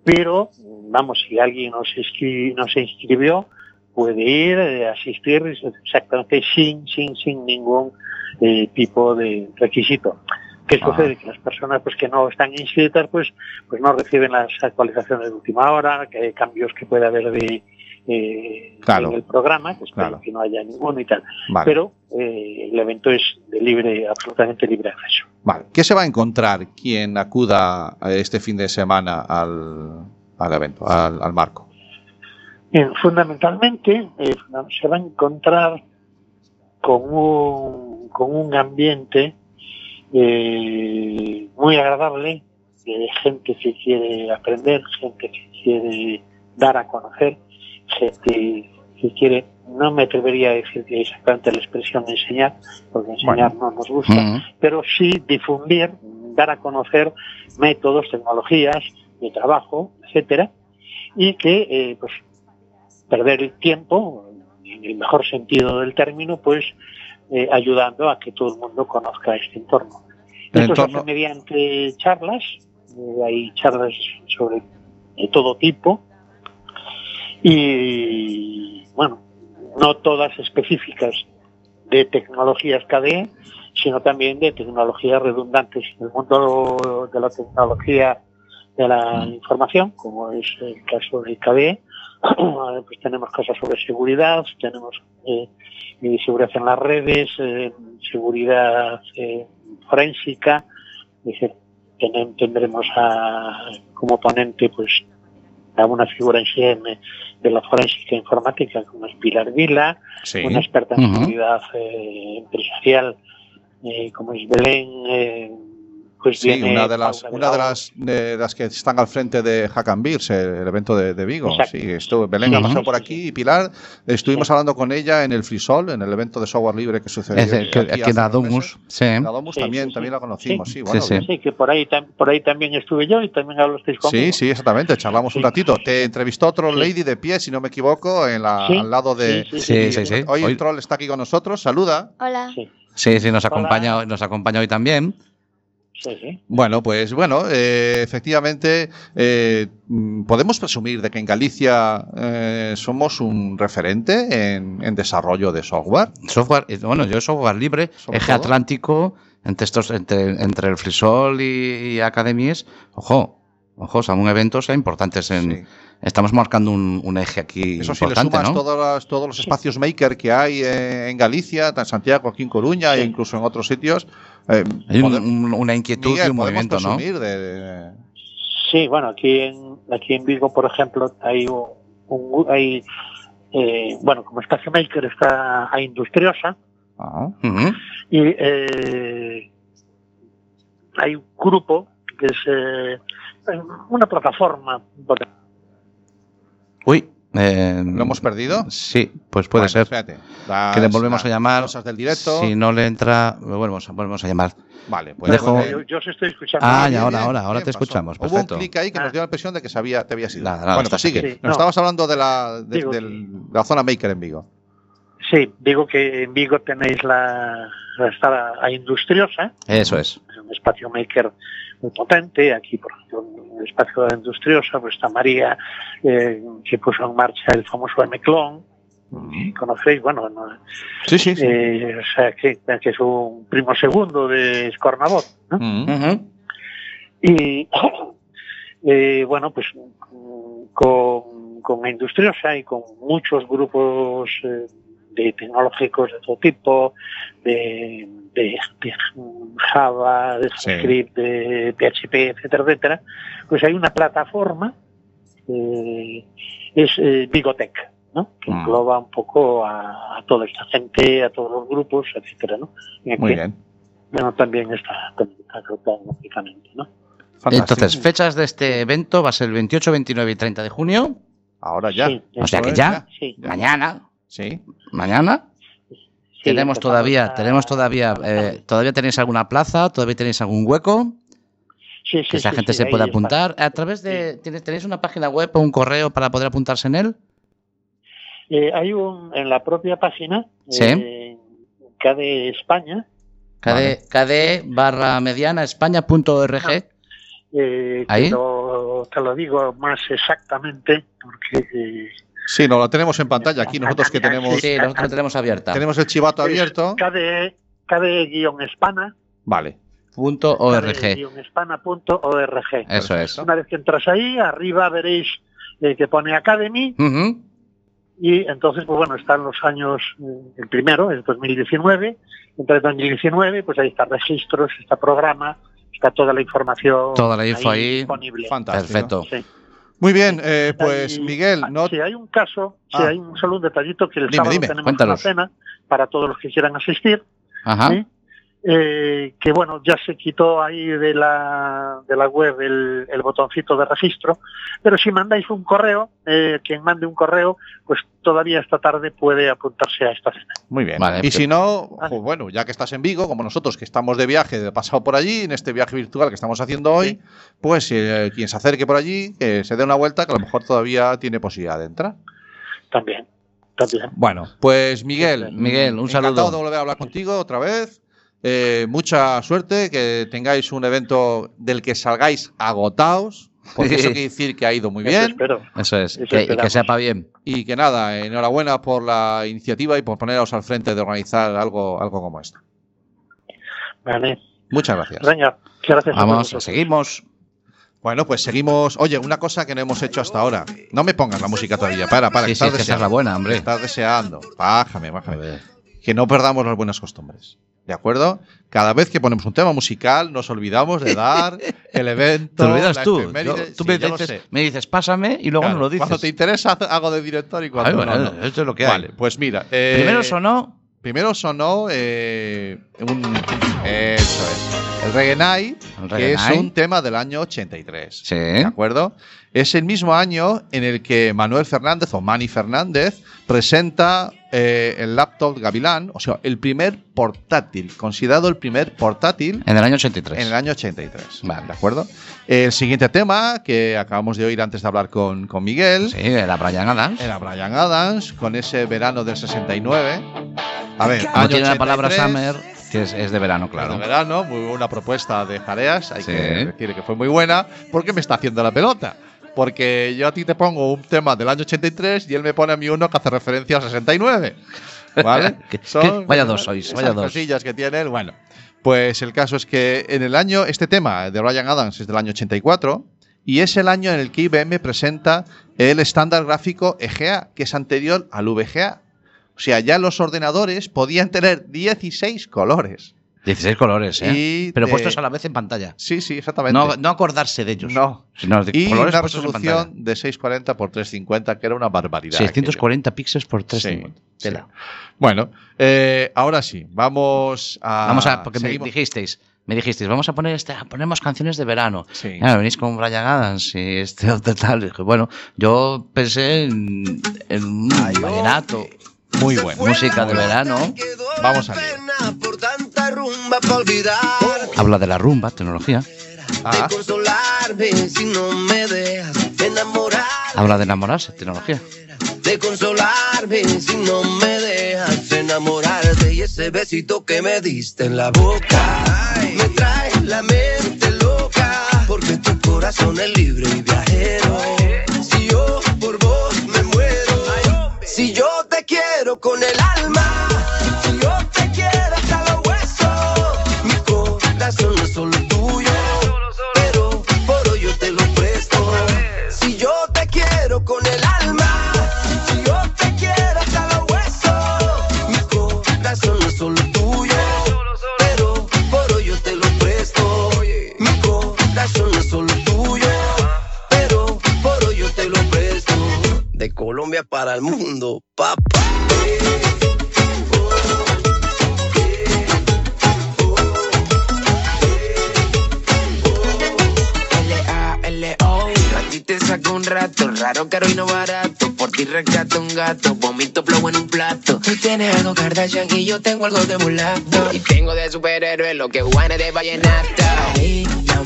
H: Pero, vamos, si alguien no se, inscri- no se inscribió, puede ir, eh, asistir exactamente sin, sin, sin ningún eh, tipo de requisito. ¿Qué sucede? Que las personas pues que no están inscritas pues pues no reciben las actualizaciones de última hora, que hay cambios que puede haber de eh,
D: Claro.
H: en el programa, que espero
D: Claro.
H: que no haya ninguno y tal.
D: Vale.
H: Pero eh, el evento es de libre, absolutamente libre acceso.
D: Vale. ¿Qué se va a encontrar quien acuda este fin de semana al, al evento, al, al marco?
H: Bien, fundamentalmente eh, se va a encontrar con un, con un ambiente eh, muy agradable de gente que quiere aprender, gente que quiere dar a conocer, gente que quiere, no me atrevería a decir que exactamente la expresión enseñar, porque enseñar no nos gusta,
E: Mm.
H: pero sí difundir, dar a conocer métodos, tecnologías de trabajo, etcétera, y que eh, pues perder el tiempo, en el mejor sentido del término, pues eh, ayudando a que todo el mundo conozca este entorno.
D: El
H: Esto se hace mediante charlas, eh, hay charlas sobre de todo tipo y bueno, no todas específicas de tecnologías KDE, sino también de tecnologías redundantes. En el mundo de la tecnología de la información, como es el caso del KDE, pues tenemos cosas sobre seguridad, tenemos eh, eh, seguridad en las redes, eh, seguridad eh, forénsica, es decir, tenem- tendremos a, como ponente pues a una figura en CM de la forénsica informática como es Pilar Vila,
D: Sí.
H: una experta en seguridad eh, empresarial como es Belén, eh, pues
D: Sí,
H: viene
D: una de las,
H: Paula
D: una de las, de las que están al frente de Hack and Beers, el, el evento de, de Vigo.
H: Exacto.
D: Sí, estuvo, Belén ha
E: Ujú.
D: pasado por aquí y Pilar, estuvimos hablando con ella en el Frisol, en el evento de software libre que sucedió
E: Es de- que-
D: aquí
E: aquí en Adomus, sí.
D: En Adomus
H: Sí,
D: también,
H: sí,
D: también
H: sí.
D: la conocimos, sí,
E: Sí,
D: bueno,
E: sí.
D: bien.
H: Sí, que por ahí, por ahí también estuve yo y también hablasteis conmigo.
D: Sí, sí, exactamente. Charlamos un
H: Sí.
D: ratito. Te entrevistó otro
H: Sí.
D: lady de pie, si no me equivoco, en la,
H: Sí,
D: al lado de.
H: sí,
E: Sí, sí, sí.
D: Hoy, el troll está aquí con nosotros. Saluda.
B: Hola.
H: Sí,
E: Sí, sí, nos acompaña, nos acompaña hoy también.
H: Sí, sí.
D: Bueno, pues bueno, eh, efectivamente, eh, podemos presumir de que en Galicia eh, somos un referente en, en desarrollo de software.
E: Software, eh, bueno, yo software libre, eje
D: todo.
E: atlántico, entre estos, entre, entre el Frisol y, y Academies, ojo, ojo, son eventos importantes en,
D: Sí.
E: estamos marcando un, un eje aquí
D: Eso sí, le sumas
E: ¿no?
D: todos, los, todos los espacios maker que hay eh, en Galicia, en Santiago, aquí en Coruña
H: Sí.
D: e incluso en otros sitios. eh,
E: Hay un-
D: pode-
E: un- una inquietud
D: Miguel,
E: y un movimiento, ¿no?
D: presumir de- de-
H: Sí, bueno, aquí en, aquí en Vigo, por ejemplo, hay un, un- hay, eh, bueno, como Espacio Maker está a Industriosa
D: Ah,
H: y eh, hay un grupo que es eh, una plataforma.
E: Uy, eh,
D: ¿Lo hemos perdido?
E: Sí, pues puede
D: Bueno,
E: ser.
D: espérate. Las-
E: que le volvemos a llamar.
D: Cosas del directo.
E: Si no le entra, lo volvemos, a- volvemos a llamar.
D: Vale, pues.
E: Dejo-
D: bueno,
H: yo, yo os estoy escuchando.
E: Ah, ya, ahora, ahora, ahora te
D: pasó.
E: escuchamos,
D: Hubo un
E: perfecto.
D: clic ahí que nos dio la impresión de que sabía, te habías ido.
E: Nada, nada,
D: bueno, pues sigue. Nos
H: No.
D: estabas hablando de la, de,
H: Digo
D: del- de la zona maker en Vigo.
H: Sí, digo que en Vigo tenéis la, la estada a Industriosa,
E: Eso es.
H: es un espacio maker muy potente. Aquí, por ejemplo, en el espacio de la Industriosa, pues está María, eh, que puso en marcha el famoso M-Clone. ¿Conocéis? Bueno, no,
D: Sí, sí, sí.
H: eh, o sea, que, que es un primo segundo de Scornabot. ¿no?
D: Mm.
E: Ujú.
H: Y eh, bueno, pues mm, con, con la Industriosa y con muchos grupos eh, de tecnológicos de todo tipo, de, de- de Java, de
D: Sí.
H: JavaScript, de PHP, etcétera, etcétera, pues hay una plataforma, eh, es eh, Bigotech, ¿no? que
D: Mm.
H: engloba un poco a, a toda esta gente, a todos los grupos, etcétera, ¿no?
D: Muy bien.
H: Bueno, también está, agrupado, lógicamente, ¿no?
D: Fantástico.
E: Entonces, fechas de este evento va a ser el 28, 29 y 30 de junio.
D: ahora ya.
H: Sí,
E: O sea que ya,
H: sí.
E: mañana,
D: Sí.
E: mañana,
H: Sí,
E: tenemos todavía,
H: a-
E: tenemos todavía, eh, todavía tenéis alguna plaza, todavía tenéis algún hueco,
H: Sí, sí,
E: que esa
H: sí,
E: gente
H: sí,
E: se pueda
H: está.
E: apuntar. A través de, ¿tenéis, tenéis una página web o un correo para poder apuntarse en él?
H: Eh, hay un, en la propia página,
E: Sí.
H: eh, KDE España,
E: KD, KD barra mediana españa.org.
H: eh,
E: ¿Ahí?
H: Te, lo, te lo digo más exactamente, porque eh,
D: Sí, no, lo tenemos en pantalla aquí. Nosotros que tenemos,
E: Sí, nosotros tenemos abierta.
D: tenemos el chivato abierto.
H: KDE, KDE-Espana,
D: Vale.
E: Punto org.
H: KDE-Espana.org.
E: Eso es.
H: Una vez que entras ahí, arriba veréis eh, que pone Academy y entonces, pues bueno, están los años, eh, el primero, es 2019, entre 2019, pues ahí está registros, está programa, está toda la información
E: Toda la info ahí.
H: disponible.
D: Fantástico.
E: Perfecto.
H: Sí.
D: Muy bien, eh, pues Miguel,
H: ah,
D: no
H: Sí, hay un caso, sí,
D: Ah.
H: hay un, solo un detallito que el
D: Dime,
H: sábado
D: dime,
H: tenemos
E: cuéntanos.
H: una cena para todos los que quieran asistir,
E: Ajá.
H: ¿sí? Eh, que bueno, ya se quitó ahí de la, de la web el, el botoncito de registro, pero si mandáis un correo, eh, quien mande un correo, pues todavía esta tarde puede apuntarse a esta cena.
D: Muy bien.
E: Vale,
D: y si no,
H: Vale.
D: pues bueno, ya que estás en Vigo, como nosotros que estamos de viaje, de pasado por allí, en este viaje virtual que estamos haciendo hoy, pues eh, quien se acerque por allí, que se dé una vuelta, que a lo mejor todavía tiene posibilidad de entrar.
H: También, también.
D: Bueno, pues Miguel,
E: Miguel, un
D: encantado
E: saludo.
D: de volver a hablar contigo otra vez. Eh, mucha suerte, que tengáis un evento del que salgáis agotados, porque eso quiere decir que ha ido muy
H: Eso
D: bien.
H: espero.
E: Eso es.
H: Eso
E: Que, y que sepa bien.
D: Y que nada, enhorabuena por la iniciativa y por poneros al frente de organizar algo, algo como esto.
H: Vale.
D: Muchas gracias.
H: Venga, gracias
E: Vamos, seguimos.
D: Bueno, pues seguimos. Oye, una cosa que no hemos hecho hasta ahora. No me pongas la música todavía. Para, para.
E: Sí,
D: que
E: sí,
D: estás
E: es que esa es
D: deseando.
E: la buena, hombre.
D: Estás deseando. Bájame, bájame. Que no perdamos las buenas costumbres. ¿De acuerdo? Cada vez que ponemos un tema musical, nos olvidamos de dar el evento.
E: Te olvidas
D: la
E: tú. Yo- tú
D: Sí,
E: me, dices,
D: sé.
E: me dices, pásame y luego
D: Claro,
E: no lo dices.
D: Cuando te interesa, hago de director y cuando
E: Ay, bueno,
D: no, no.
E: esto es lo que hay.
D: Vale, pues mira. eh,
E: Primero sonó.
D: Primero sonó eh, un. Eso es. El Reggae Night,
E: El
D: que es un tema del año 83.
E: Sí.
D: ¿De acuerdo? Es el mismo año en el que Manuel Fernández o Manny Fernández presenta eh, el laptop Gavilán, o sea, el primer portátil, considerado el primer portátil
E: En el año 83.
D: en el año 83.
E: Vale.
D: ¿De acuerdo? El siguiente tema que acabamos de oír antes de hablar con, con Miguel
E: Sí, era Brian Adams.
D: era Brian Adams con ese verano del 69. A ver,
E: No
D: año
E: tiene la palabra
D: 83,
E: summer, que es, es de verano,
D: claro.
E: claro.
D: De verano, muy buena propuesta de Jareas, hay
E: Sí.
D: que decir que fue muy buena, porque me está haciendo la pelota. Porque yo a ti te pongo un tema del año 83 y él me pone a mí uno que hace referencia al 69. ¿Vale?
E: Que- que- vaya dos sois, vaya dos.
D: cosillas que tiene él. Bueno, pues el caso es que en el año, este tema de Brian Adams es del año 84 y es el año en el que IBM presenta el estándar gráfico EGA, que es anterior al VGA. O sea, ya los ordenadores podían tener 16 colores.
E: 16 colores, ¿eh?
D: Y
E: Pero
D: de-
E: puestos a la vez en pantalla.
D: Sí, sí, exactamente.
E: No, no acordarse de ellos.
D: No.
E: Sino de
D: y
E: colores
D: una resolución de 640 por 350, que era una barbaridad.
E: 640 píxeles por
D: aquello.
E: 350.
D: Sí,
E: Tela.
D: sí. Bueno, eh, ahora sí, vamos a.
E: Vamos a, porque me dijisteis, me dijisteis, vamos a poner este, ponemos canciones de verano.
D: Sí.
E: Claro, venís con Brian Adams y este otro tal. Dije, bueno, yo pensé en, en un vallenato,
D: Muy bueno.
E: música de verano.
D: Vamos al lío.
I: Rumba olvidar.
E: Habla de la rumba, tecnología.
D: Ah,
I: De consolarme si no me dejas enamorar.
E: Habla de enamorarse, tecnología.
I: De consolarme si no me dejas enamorarte. Y ese besito que me diste en la boca me trae la mente loca. Porque tu corazón es libre y viajero. Si yo por vos me muero. Si yo te quiero con el alma.
J: Para el mundo, papá.
K: L-A-L-O A ti te saco un rato, raro, caro y no barato. Por ti rescato un gato, vomito flow en un plato. Tú tienes algo Kardashian y yo tengo algo de mulato. Y tengo de superhéroe lo que guane de vallenata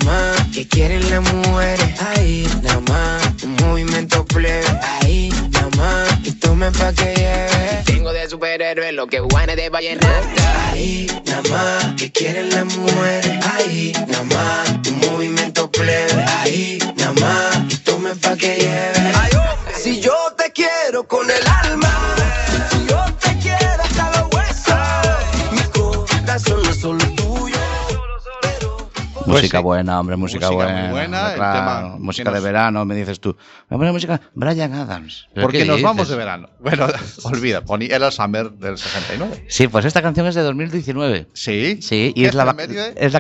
K: más, que quieren las mujeres Ahí, nada más, un movimiento plebe Ahí, nada más, y tomen pa' que lleve. Tengo de superhéroe lo que guane de vallenata Ahí, nada más, que quieren las mujeres Ahí, nada más, un movimiento plebe Ahí, nada más, y tomen pa' que lleve.
J: Si yo te quiero con el alma,
E: Música
D: sí.
E: buena, hombre, música,
D: Música muy
E: buena.
D: buena, el tema
E: música de verano, me dices tú. Poner música Brian Adams. ¿Pero
D: Porque nos vamos de verano. Bueno, olvida, Pony era el Summer del 69.
E: Sí, pues esta canción es de 2019.
D: Sí.
E: Sí, y es la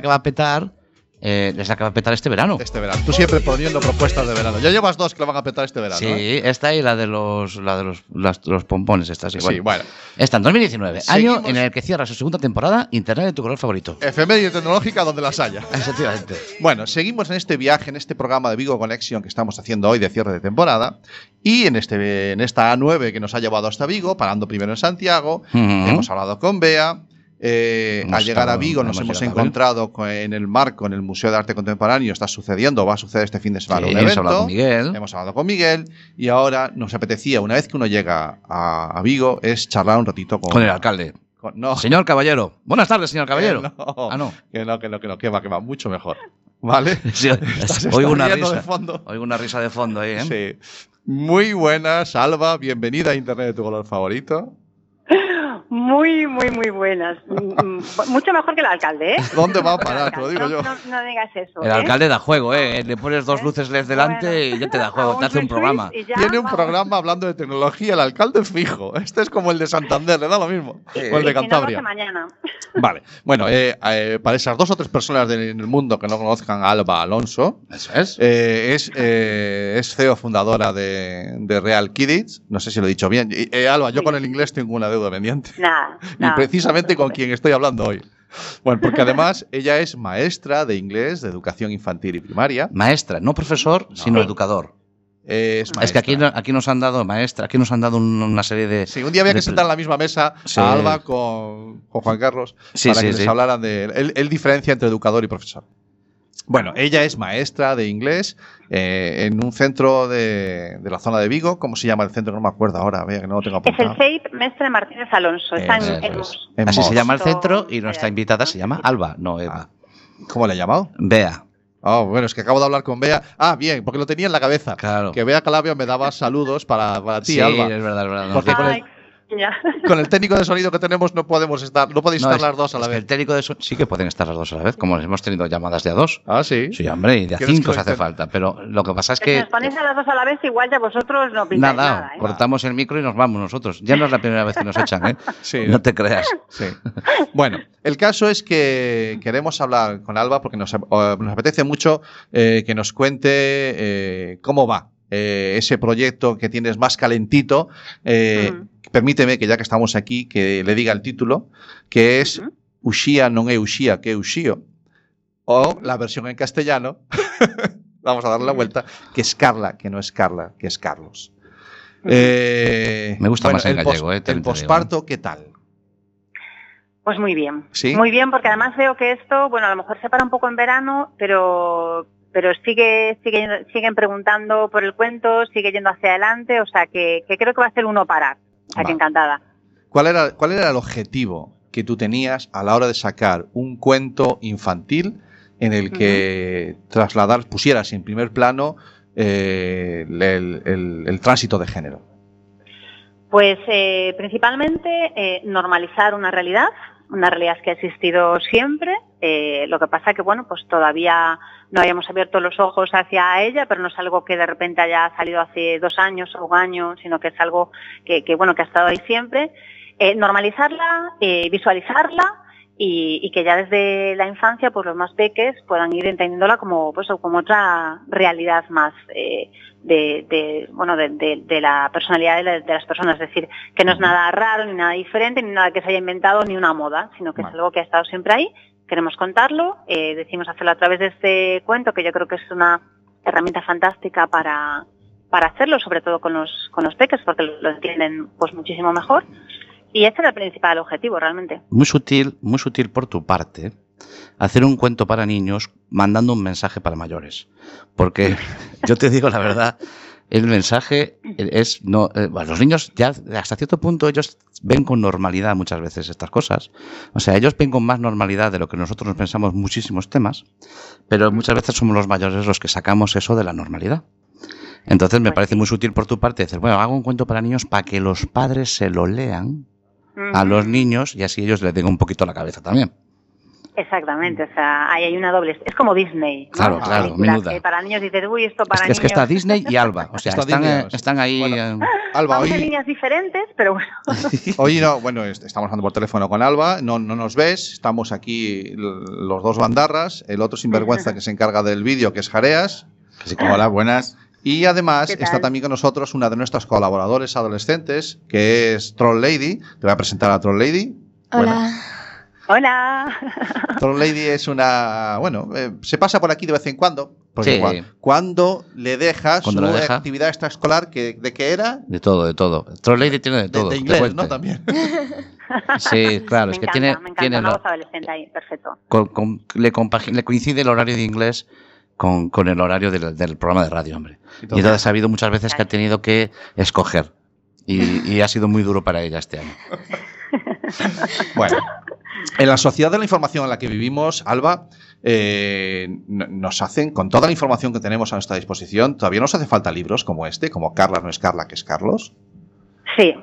E: que va a petar. Eh, es la que va a petar este verano.
D: Este verano. Tú siempre poniendo propuestas de verano. Ya llevas dos que lo van a petar este verano.
E: Sí,
D: ¿eh?
E: esta y la de los, la de los, las- los pompones, esta sí.
D: Sí, bueno.
E: Esta en 2019,
D: Seguimos.
E: año en el que cierra su segunda temporada, Internet de tu color favorito.
D: Efeméride tecnológica donde las haya.
E: Efectivamente.
D: Bueno, seguimos en este viaje, en este programa de Vigo Connection que estamos haciendo hoy de cierre de temporada. Y en, este, en esta A9 que nos ha llevado hasta Vigo, parando primero en Santiago,
E: Ujú.
D: hemos hablado con Bea. Eh,
E: Hemos
D: al llegar a Vigo nos
E: hemos
D: hemos
E: ver.
D: encontrado con- en el marco, en el Museo de Arte Contemporáneo, está sucediendo, va a suceder este fin de semana
E: Sí,
D: un
E: hemos
D: evento.
E: hablado con Miguel.
D: Hemos hablado con Miguel y ahora nos apetecía, una vez que uno llega a, a Vigo, es charlar un ratito con,
E: Con el alcalde.
D: con- no,
E: Señor Caballero. Buenas tardes, señor Caballero.
D: que no,
E: Ah, no.
D: que no, que no, que no, que va, que va, mucho mejor. ¿Vale?
E: Sí,
D: Estás-
E: oigo una risa.
D: de fondo.
E: Oigo una risa de fondo ahí, ¿eh?
D: Sí. Muy buenas, Alba. Bienvenida a Internet de tu color favorito.
L: Muy, muy, muy buenas. Mm, mm, Mucho mejor que el alcalde, ¿eh?
D: ¿Dónde va a parar? Te lo digo
L: no,
D: yo.
L: No, no digas eso.
E: El
L: ¿eh?
E: alcalde da juego, ¿eh? Le pones dos luces LED delante y ya te da juego, te hace un programa.
D: Tiene un
L: vamos.
D: programa hablando de tecnología, el alcalde fijo. Este es como el de Santander, le da lo mismo. o el de Cantabria.
L: mañana.
D: Vale. Bueno, eh, eh, para esas dos o tres personas de- en el mundo que no conozcan a Alba Alonso,
E: Eso es.
D: eh, es, eh, es CEO fundadora de, de Real Kids. No sé si lo he dicho bien. Eh, Alba, yo con el inglés tengo una deuda pendiente.
L: Nada,
D: Y
L: nada.
D: precisamente con quien estoy hablando hoy. Bueno, porque además ella es maestra de inglés, de educación infantil y primaria.
E: Maestra, no profesor, sino educador.
D: Es,
E: Es que aquí, aquí nos han dado, maestra, aquí nos han dado un- una serie de.
D: Sí, un día había que sentar en la misma mesa
E: Sí.
D: a Alba con, con Juan Carlos
E: Sí,
D: para
E: sí,
D: que
E: sí.
D: les hablaran de. Él, él diferencia entre educador y profesor. Bueno, ella es maestra de inglés eh, en un centro de, de la zona de Vigo. ¿Cómo se llama el centro? No me acuerdo ahora, vea que no lo tengo
L: Es el
D: apuntado.
L: CEIP Mestre Martínez Alonso. Está en,
E: Eso
L: en
E: es.
L: Mos.
D: En
E: Así se llama el centro y nuestra invitada se llama Alba, no Eva.
D: ¿Cómo le he llamado?
E: Bea.
D: Oh, bueno, es que acabo de hablar con Bea. Ah, bien, porque lo tenía en la cabeza.
E: Claro.
D: Que Bea Calabria me daba saludos para, para ti,
E: Sí,
D: Alba.
E: es verdad, es verdad.
D: Porque
E: dijo-
D: con el, con el técnico de sonido que tenemos no podemos estar, no podéis
E: No,
D: estar
E: es-
D: las dos a la vez.
E: El técnico de so- sí que pueden estar las dos a la vez, como hemos tenido llamadas de a dos.
D: Ah, sí.
E: Sí, hombre, y de a
D: ¿Quieres
E: cinco se hace falta. Pero lo que pasa es
L: Si
E: que.
L: nos ponéis a las dos a la vez, igual ya vosotros no pintáis
E: Nada,
L: nada. ¿eh?
E: cortamos el micro y nos vamos nosotros. Ya no es la primera vez que nos echan, ¿eh?
D: Sí.
E: No te creas.
D: Sí. Bueno, el caso es que queremos hablar con Alba porque nos, eh, nos apetece mucho eh, que nos cuente eh, cómo va eh, ese proyecto que tienes más calentito. Eh. Permíteme que ya que estamos aquí, que le diga el título, que es. Uxía non é Uxía, que é Uxío. O la versión en castellano, vamos a darle la vuelta, que es Carla, que no es Carla, que es Carlos. Eh,
E: Me gusta más en
D: el
E: gallego, eh,
D: el posparto, ¿qué tal?
L: Pues muy bien.
D: ¿Sí?
L: Muy bien, porque además veo que esto, bueno, a lo mejor se para un poco en verano, pero pero sigue, sigue siguen preguntando por el cuento, sigue yendo hacia adelante, o sea que, que creo que va a ser uno parar. Que encantada.
D: ¿Cuál era, ¿Cuál era el objetivo que tú tenías a la hora de sacar un cuento infantil en el que trasladar, pusieras en primer plano eh, el, el- el tránsito de género?
L: Pues eh, principalmente eh, normalizar una realidad, una realidad que ha existido siempre. eh, lo que pasa que bueno, pues todavía no habíamos abierto los ojos hacia ella, pero no es algo que de repente haya salido hace dos años o un año, sino que es algo que, que, bueno que ha estado ahí siempre. Eh, normalizarla, eh, visualizarla y, y que ya desde la infancia pues los más peques puedan ir entendiéndola como pues como otra realidad más eh, de, de, bueno de, de- de la personalidad de, la- de las personas. Es decir que no es nada raro ni nada diferente ni nada que se haya inventado ni una moda sino que es algo que ha estado siempre ahí queremos contarlo. Eh, decimos hacerlo a través de este cuento que yo creo que es una herramienta fantástica para para hacerlo sobre todo con los con los peques porque lo, entienden pues muchísimo mejor. Y ese era el principal objetivo realmente.
E: Muy sutil, muy sutil por tu parte, hacer un cuento para niños mandando un mensaje para mayores. Porque yo te digo la verdad, el mensaje es no eh, los niños ya hasta cierto punto ellos ven con normalidad muchas veces estas cosas. O sea ellos ven con más normalidad de lo que nosotros nos pensamos muchísimos temas pero muchas veces somos los mayores los que sacamos eso de la normalidad. Entonces me parece muy sutil por tu parte decir bueno hago un cuento para niños para que los padres se lo lean a los niños y así ellos les den un poquito la cabeza también
L: Exactamente, o sea, ahí hay una doble. Es como Disney. ¿no?
E: Claro, claro, menuda.
L: que para niños dices, uy, esto para
E: es, que, es que
L: niños.
E: está Disney y Alba o sea
D: Está
E: están,
D: Disney,
E: eh, están ahí eh,
D: Alba, hoy,
L: líneas diferentes, pero bueno.
D: hoy no, bueno, est- estamos hablando por teléfono con Alba, no, no nos ves, estamos aquí los dos bandarras, el otro sinvergüenza que se encarga del vídeo, que es Jareas.
F: Hola, buenas.
D: Y además está también con nosotros una de nuestras colaboradores adolescentes, que es Troll Lady. Te voy a presentar a Troll Lady.
B: Hola.
L: Hola.
D: Troll Lady es una. Bueno, eh, se pasa por aquí de vez en cuando. Porque
E: Sí.
D: cua- cuando le dejas
E: Cuando
D: su
E: lo deja.
D: actividad extraescolar, que, ¿de qué era?
E: de todo de todo Troll Lady tiene de
D: De,
E: todo
D: de
E: te
D: inglés,
E: cuento.
D: ¿no? También.
E: sí claro
L: me
E: es que
L: encanta,
E: tiene
L: me encanta
E: tiene
L: una
E: lo-
L: voz adolescente ahí, perfecto.
E: con- con- le, compagi- le coincide el horario de inglés con, con el horario del, del programa de radio, hombre. Y entonces ha habido muchas veces que ha tenido que escoger. Y, y ha sido muy duro para ella este año.
D: Bueno, en la sociedad de la información en la que vivimos, Alba, eh, nos hacen, con toda la información que tenemos a nuestra disposición, todavía nos hace falta libros como este, como Carla no es Carla, que es Carlos.
L: Sí,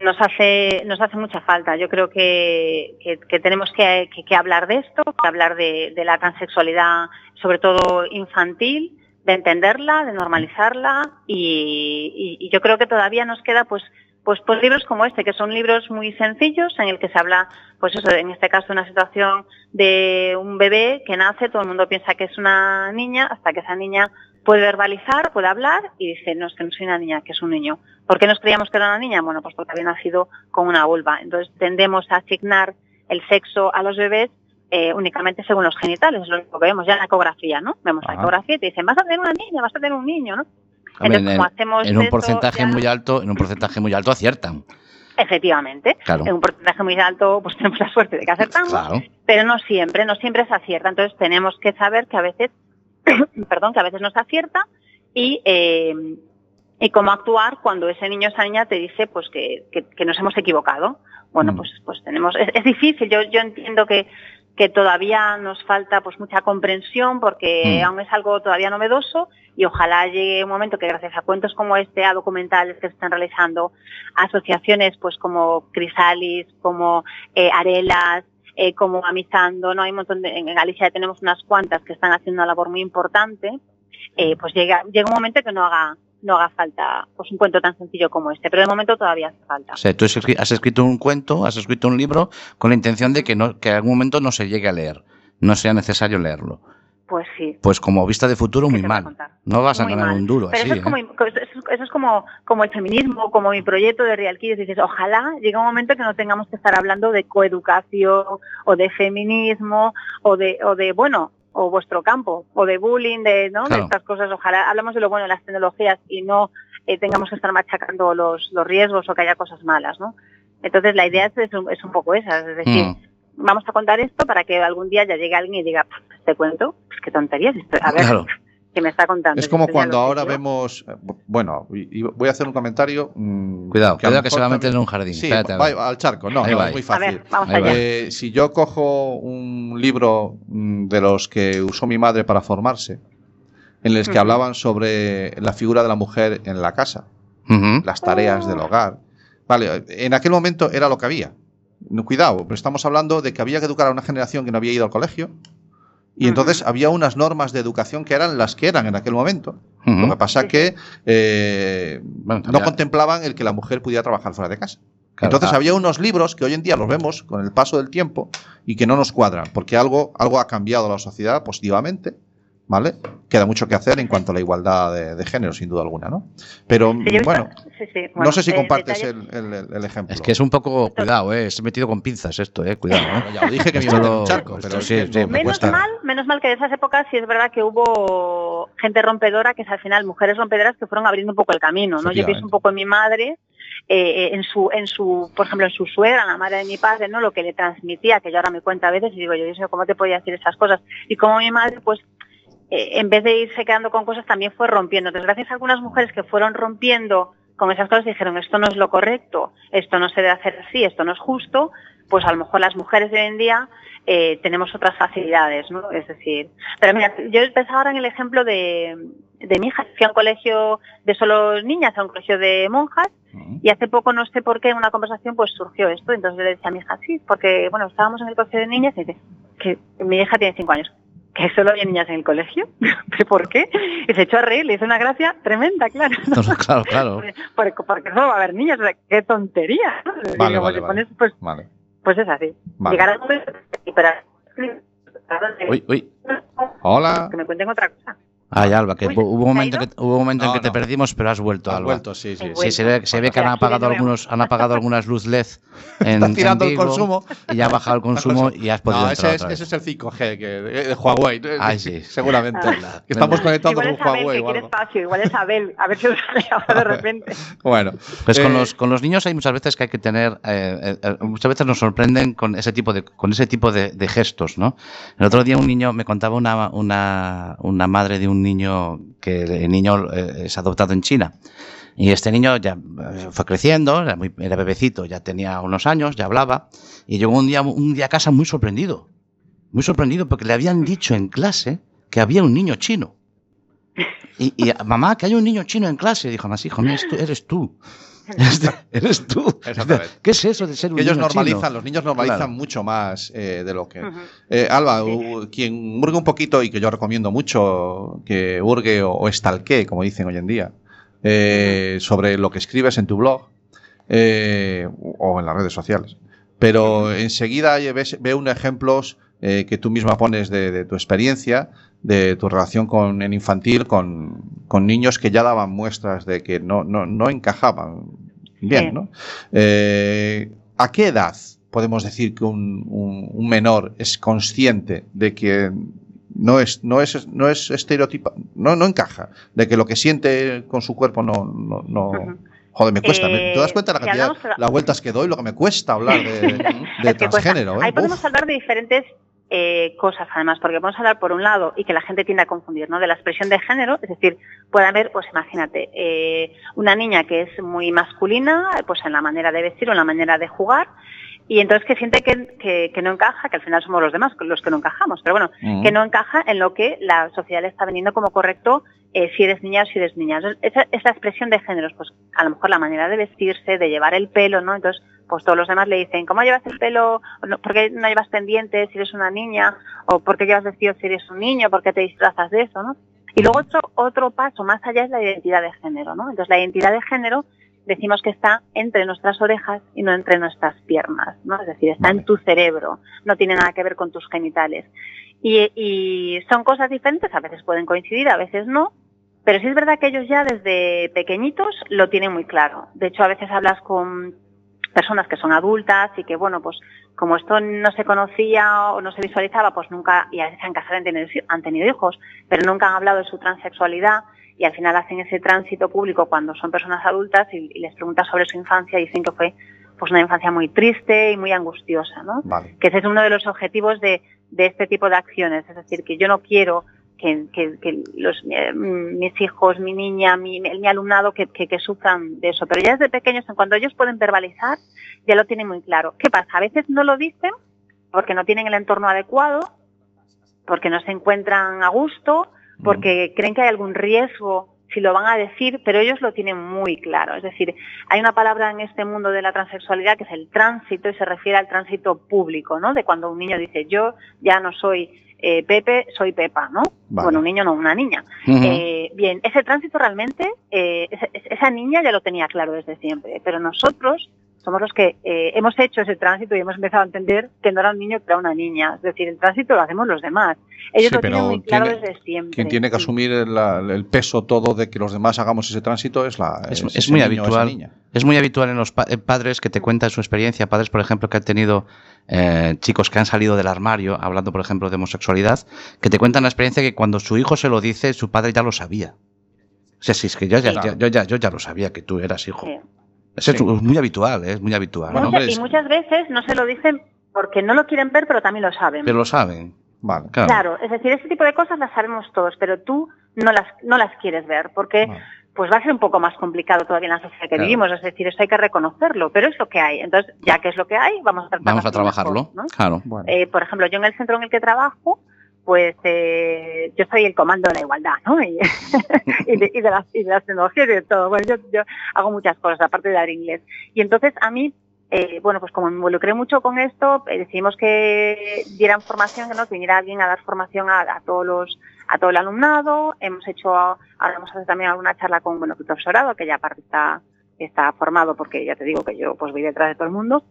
L: nos hace, nos hace mucha falta. Yo creo que, que- tenemos que, hablar de esto, hablar de, la transexualidad, sobre todo infantil, de entenderla, de normalizarla y yo creo que todavía nos queda pues pues, pues libros como este, que son libros muy sencillos en el que se habla, pues eso, en este caso, una situación de un bebé que nace, todo el mundo piensa que es una niña, hasta que esa niña puede verbalizar, puede hablar y dice, no, es que no soy una niña, que es un niño. ¿Por qué nos creíamos que era una niña? Bueno, pues porque había nacido con una vulva. Entonces tendemos a asignar el sexo a los bebés eh, únicamente según los genitales, es lo único que vemos ya en la ecografía, ¿no? Vemos la ecografía y te dicen, vas a tener una niña, vas a tener un niño, ¿no? Entonces,
E: en,
L: como hacemos
E: en un
L: eso,
E: porcentaje
L: ya-
E: muy alto, en un porcentaje muy alto aciertan.
L: Efectivamente.
E: Claro.
L: En un porcentaje muy alto, pues tenemos la suerte de que acertamos,
E: Claro.
L: pero no siempre, no siempre se acierta. Entonces tenemos que saber que a veces, perdón, que a veces no se acierta y, eh, y cómo actuar cuando ese niño o esa niña te dice pues que, que- que nos hemos equivocado. Bueno,
E: Mm.
L: pues, pues tenemos, es, es difícil, yo, yo entiendo que, que todavía nos falta pues mucha comprensión porque
E: Mm.
L: aún es algo todavía novedoso y ojalá llegue un momento que gracias a cuentos como este, a documentales que se están realizando, asociaciones pues como Crisalis, como eh, Arelas, eh, como Amizando, no hay un montón de, en Galicia tenemos unas cuantas que están haciendo una labor muy importante, eh, pues llega, llega un momento que no haga, no haga falta pues un cuento tan sencillo como este, pero de momento todavía hace falta.
E: O sea, tú has escri- has escrito un cuento, has escrito un libro con la intención de que, no, que en algún momento no se llegue a leer, no sea necesario leerlo.
L: Pues sí.
E: Pues como vista de futuro, muy mal. No vas a ganar
L: mal.
E: un duro
L: Pero
E: así.
L: eso es,
E: ¿eh?
L: como, eso es- eso es como, como el feminismo, como mi proyecto de Real Kids. Dices, ojalá llegue un momento que no tengamos que estar hablando de coeducación o de feminismo o de, o de bueno, o vuestro campo, o de bullying, de, ¿no?
E: Claro.
L: de estas cosas. Ojalá hablamos de lo bueno de las tecnologías y no eh, tengamos que estar machacando los, los riesgos o que haya cosas malas, ¿no? Entonces la idea es, es, un, es un poco esa, es decir,
E: Mm.
L: vamos a contar esto para que algún día ya llegue alguien y diga, "Pff, te cuento, pues qué tonterías, esto- a ver,
D: Claro.
L: Que me está contando.
D: Es como cuando ahora vemos. eh, Bueno, y- y voy a hacer un comentario. mm,
E: Cuidado,
D: lo
E: cuidado que se va a meter en un jardín.
D: Sí,
E: Espérate,
D: va- al charco. No, es muy
L: A
D: fácil.
L: ver, vamos allá.
D: Eh, si yo cojo un libro mm, de los que usó mi madre para formarse, en los que hablaban sobre la figura de la mujer en la casa, las tareas del hogar. Vale, en aquel momento era lo que había. No, cuidado, pero estamos hablando de que había que educar a una generación que no había ido al colegio. Y entonces había unas normas de educación que eran las que eran en aquel momento. Lo que pasa que eh,
E: Bueno,
D: no contemplaban el que la mujer pudiera trabajar fuera de casa.
E: Claro,
D: Entonces
E: ah.
D: había unos libros que hoy en día los vemos con el paso del tiempo y que no nos cuadran, porque algo, algo ha cambiado la sociedad positivamente, ¿vale? Queda mucho que hacer en cuanto a la igualdad de, de género, sin duda alguna, ¿no? Pero
L: Sí, yo he visto-
D: bueno,
L: sí, sí,
D: no sé si
L: eh,
D: compartes el, el- el ejemplo.
E: Es que es un poco, cuidado, eh, es metido con pinzas esto, eh, cuidado. ¿eh?
D: Ya lo dije que me iba a meter en
E: lo-
D: un charco,
E: esto
D: pero es
E: sí,
D: que
E: sí,
D: no-
E: me
L: Menos
E: cuesta.
L: mal, menos mal que de esas épocas sí es verdad que hubo gente rompedora, que es al final mujeres rompedoras que fueron abriendo un poco el camino, ¿no? Yo pienso un poco en mi madre, eh, en su, en su, por ejemplo, en su suegra, la madre de mi padre, ¿no? Lo que le transmitía, que yo ahora me cuenta a veces y digo, yo, mío, ¿cómo te podía decir esas cosas? Y como mi madre, pues, eh, en vez de irse quedando con cosas, también fue rompiendo. Entonces, gracias a algunas mujeres que fueron rompiendo con esas cosas, dijeron, esto no es lo correcto, esto no se debe hacer así, esto no es justo, pues a lo mejor las mujeres de hoy en día eh, tenemos otras facilidades, ¿no? Es decir, pero mira, yo pensaba ahora en el ejemplo de, de mi hija, fui a un colegio de solo niñas, a un colegio de monjas, y hace poco, no sé por qué, en una conversación pues surgió esto, entonces yo le decía a mi hija, sí, porque, bueno, estábamos en el colegio de niñas y dice, que mi hija tiene cinco años, que solo había niñas en el colegio, ¿pero por qué? Y se echó a reír, le hizo una gracia tremenda, claro.
E: claro, claro.
L: Porque, porque solo va a haber niñas, o sea, qué tontería. ¿no?
D: Vale,
L: como
D: vale,
L: te
D: vale.
L: pones, pues,
D: Vale.
L: pues es así. Llegar al momento y para
E: Uy, uy.
D: Hola.
L: que me cuenten otra cosa.
E: Ay, Alba, que hubo un momento, que, hubo un momento en
D: No,
E: que te
D: no.
E: perdimos, pero has vuelto,
D: Has
E: Alba.
D: vuelto, sí, sí,
E: Sí, se ve, se ve que han apagado algunos, han apagado algunas luz LED en,
D: Está tirando
E: en
D: el consumo.
E: y ya ha bajado el consumo y has podido
D: No,
E: entrar
D: ese es,
E: otra vez.
D: ese es el 5G que, de, de Huawei.
E: Ay, sí.
D: Seguramente.
L: Ah.
D: Que estamos conectando
L: Igual
D: con
L: es Abel
D: Huawei
L: que
D: o
L: quiere
D: algo.
L: espacio, igual es Abel, a ver si os de repente.
D: Bueno.
E: Pues con
D: eh,
E: los, con los niños hay muchas veces que hay que tener, eh, eh, eh, muchas veces nos sorprenden con ese tipo de, con ese tipo de, de gestos, ¿no? El otro día un niño me contaba una, una, una madre de un niño que el niño eh, es adoptado en China. Y este niño ya eh, fue creciendo, era, bebecito, ya tenía unos años, ya hablaba, y llegó un día, un día a casa muy sorprendido. Muy sorprendido porque le habían dicho en clase que había un niño chino. Y, y, mamá, que hay un niño chino en clase. Dijo, más hijo, no, eres tú. Eres tú. Este, eres tú.
D: Exactamente.
E: ¿Qué es eso de ser un
D: que ellos
E: niño
D: normalizan,
E: chino?
D: los niños normalizan
E: Claro.
D: mucho más eh, de lo que. Eh, Alba, u- quien hurgue un poquito y que yo recomiendo mucho que hurgue o, o estalquee, como dicen hoy en día, eh, sobre lo que escribes en tu blog eh, o en las redes sociales. Pero enseguida ves, ve unos ejemplos eh, que tú misma pones de, de tu experiencia, de tu relación con en infantil con, con niños que ya daban muestras de que no, no, no encajaban bien. ¿no? Eh, ¿A qué edad podemos decir que un, un- un menor es consciente de que no es, no es, no es estereotipa, no, no encaja, de que lo que siente con su cuerpo no, no, no- joder, me cuesta. ¿me-
L: Eh,
D: ¿Te das cuenta la
L: si
D: cantidad,
L: hablamos-
D: las vueltas que doy, lo que me cuesta hablar de, de transgénero? ¿eh?
L: Ahí podemos
D: Uf.
L: hablar de diferentes eh, cosas, además, porque podemos hablar por un lado y que la gente tiende a confundir, ¿no? De la expresión de género, es decir, puede haber, pues imagínate, eh, una niña que es muy masculina, pues en la manera de vestir o en la manera de jugar, y entonces que siente que, que- que no encaja, que al final somos los demás los que no encajamos, pero bueno, que no encaja en lo que la sociedad le está vendiendo como correcto eh, si eres niña o si eres niña. Entonces, esa, esa expresión de géneros, pues a lo mejor la manera de vestirse, de llevar el pelo, ¿no? Entonces, pues todos los demás le dicen, ¿cómo llevas el pelo? ¿Por qué no llevas pendientes si eres una niña? ¿O por qué llevas vestido si eres un niño? ¿Por qué te disfrazas de eso, no? Y luego otro, otro paso más allá es la identidad de género, ¿no? Entonces, la identidad de género decimos que está entre nuestras orejas y no entre nuestras piernas, ¿no? Es decir, está en tu cerebro, no tiene nada que ver con tus genitales. Y, y son cosas diferentes, a veces pueden coincidir, a veces no, pero sí es verdad que ellos ya desde pequeñitos lo tienen muy claro. De hecho, a veces hablas con personas que son adultas y que, bueno, pues como esto no se conocía o no se visualizaba, pues nunca, y a veces se han casado han tenido, han tenido hijos, pero nunca han hablado de su transexualidad y al final hacen ese tránsito público cuando son personas adultas y, y les preguntas sobre su infancia y dicen que fue pues una infancia muy triste y muy angustiosa, ¿no?
D: Vale.
L: que ese es uno de los objetivos de, de este tipo de acciones. Es decir, que yo no quiero que, que- que los, eh, mis hijos, mi niña, mi, mi alumnado, que, que- que sufran de eso. Pero ya desde pequeños, en cuanto ellos pueden verbalizar, ya lo tienen muy claro. ¿Qué pasa? A veces no lo dicen porque no tienen el entorno adecuado, porque no se encuentran a gusto, porque creen que hay algún riesgo si lo van a decir, pero ellos lo tienen muy claro. Es decir, hay una palabra en este mundo de la transexualidad que es el tránsito y se refiere al tránsito público, ¿no? De cuando un niño dice, yo ya no soy eh, Pepe, soy Pepa, ¿no?
D: Vale.
L: Bueno, un niño no, una niña. Eh, bien, ese tránsito realmente, eh, esa, esa niña ya lo tenía claro desde siempre, pero nosotros somos los que eh, hemos hecho ese tránsito y hemos empezado a entender que no era un niño, que era una niña. Es decir, el tránsito lo hacemos los demás. Ellos
D: Sí,
L: lo tienen muy claro
D: tiene-
L: desde siempre.
D: Quien tiene que asumir el, la- el peso todo de que los demás hagamos ese tránsito es la
E: Es,
D: es
E: muy
D: niño
E: habitual.
D: niña.
E: Es muy habitual en los pa- en padres que te cuentan su experiencia. Padres, por ejemplo, que han tenido eh, chicos que han salido del armario, hablando, por ejemplo, de homosexualidad, que te cuentan la experiencia que cuando su hijo se lo dice, su padre ya lo sabía. O sea, si es que yo ya, yo ya, yo ya lo sabía que tú eras hijo.
L: Sí.
E: Eso es muy habitual, ¿eh? es muy habitual. ¿no?
L: Mucha- y muchas veces no se lo dicen porque no lo quieren ver, pero también lo saben.
E: Pero lo saben.
D: Vale.
E: Claro.
L: Claro, es decir, ese tipo de cosas las sabemos todos, pero tú no las, no las quieres ver, porque pues va a ser un poco más complicado todavía en la sociedad que
E: Claro.
L: vivimos, es decir, eso hay que reconocerlo, pero es lo que hay. Entonces, ya que es lo que hay, vamos a tratar
E: Vamos a trabajarlo. Claro.
L: Eh, por ejemplo, yo en el centro en el que trabajo, pues eh, yo soy el comando de la igualdad, ¿no? Y, y de, y de las, y de las tecnologías y de todo. Bueno, yo, yo hago muchas cosas, aparte de dar inglés. Y entonces a mí, eh, bueno, pues como me involucré mucho con esto, eh, decidimos que dieran formación, ¿no? que viniera alguien a dar formación a, a todos los a todo el alumnado. Hemos hecho, ahora vamos a hacer también alguna charla con bueno, el profesorado, que ya aparte está está formado porque ya te digo que yo pues voy detrás de todo el mundo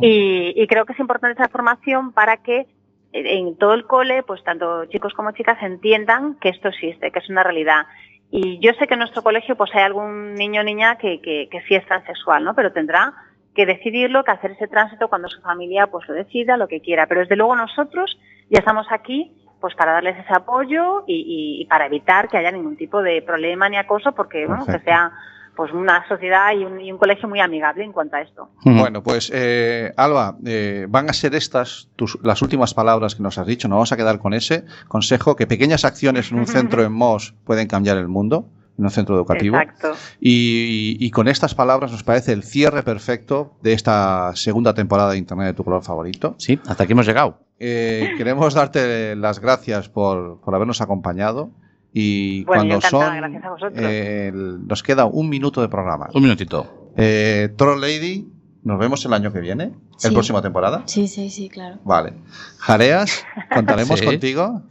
L: y, y creo que es importante esa formación para que en todo el cole, pues tanto chicos como chicas entiendan que esto existe, que es una realidad. Y yo sé que en nuestro colegio pues hay algún niño o niña que, que, que sí es transexual, ¿no? Pero tendrá que decidirlo, que hacer ese tránsito cuando su familia pues lo decida, lo que quiera. Pero desde luego nosotros ya estamos aquí pues para darles ese apoyo y, y- y para evitar que haya ningún tipo de problema ni acoso, porque bueno, que sea pues una sociedad y un, y un colegio muy amigable en cuanto a esto.
D: Bueno, pues eh, Alba, eh, van a ser estas tus- las últimas palabras que nos has dicho. Nos vamos a quedar con ese consejo que pequeñas acciones en un centro en Mos pueden cambiar el mundo, en un centro educativo.
L: Exacto.
D: Y, y con estas palabras nos parece el cierre perfecto de esta segunda temporada de Internet de tu color favorito.
E: Sí, hasta aquí hemos llegado.
D: Eh, queremos darte las gracias por, por habernos acompañado. Y
L: Bueno,
D: cuando son.
L: gracias a vosotros.
D: eh, nos queda un minuto de programa.
E: Un minutito.
D: Eh, Troll Lady, nos vemos el año que viene,
B: Sí.
D: el próxima temporada.
B: Sí, sí, sí, claro.
D: Vale. Jareas, contaremos
E: Sí.
D: contigo.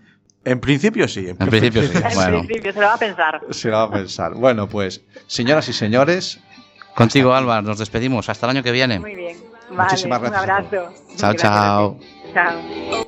F: En principio sí.
E: En principio sí.
L: En
E: Bueno,
L: principio se lo va a pensar.
D: Se lo va a pensar. Bueno, pues, señoras y señores,
E: contigo, Alba, nos despedimos. Hasta el año que viene.
L: Muy bien. Vale,
D: Muchísimas
L: un
D: gracias a
L: abrazo.
E: Chao,
L: Gracias.
E: chao.
L: Chao.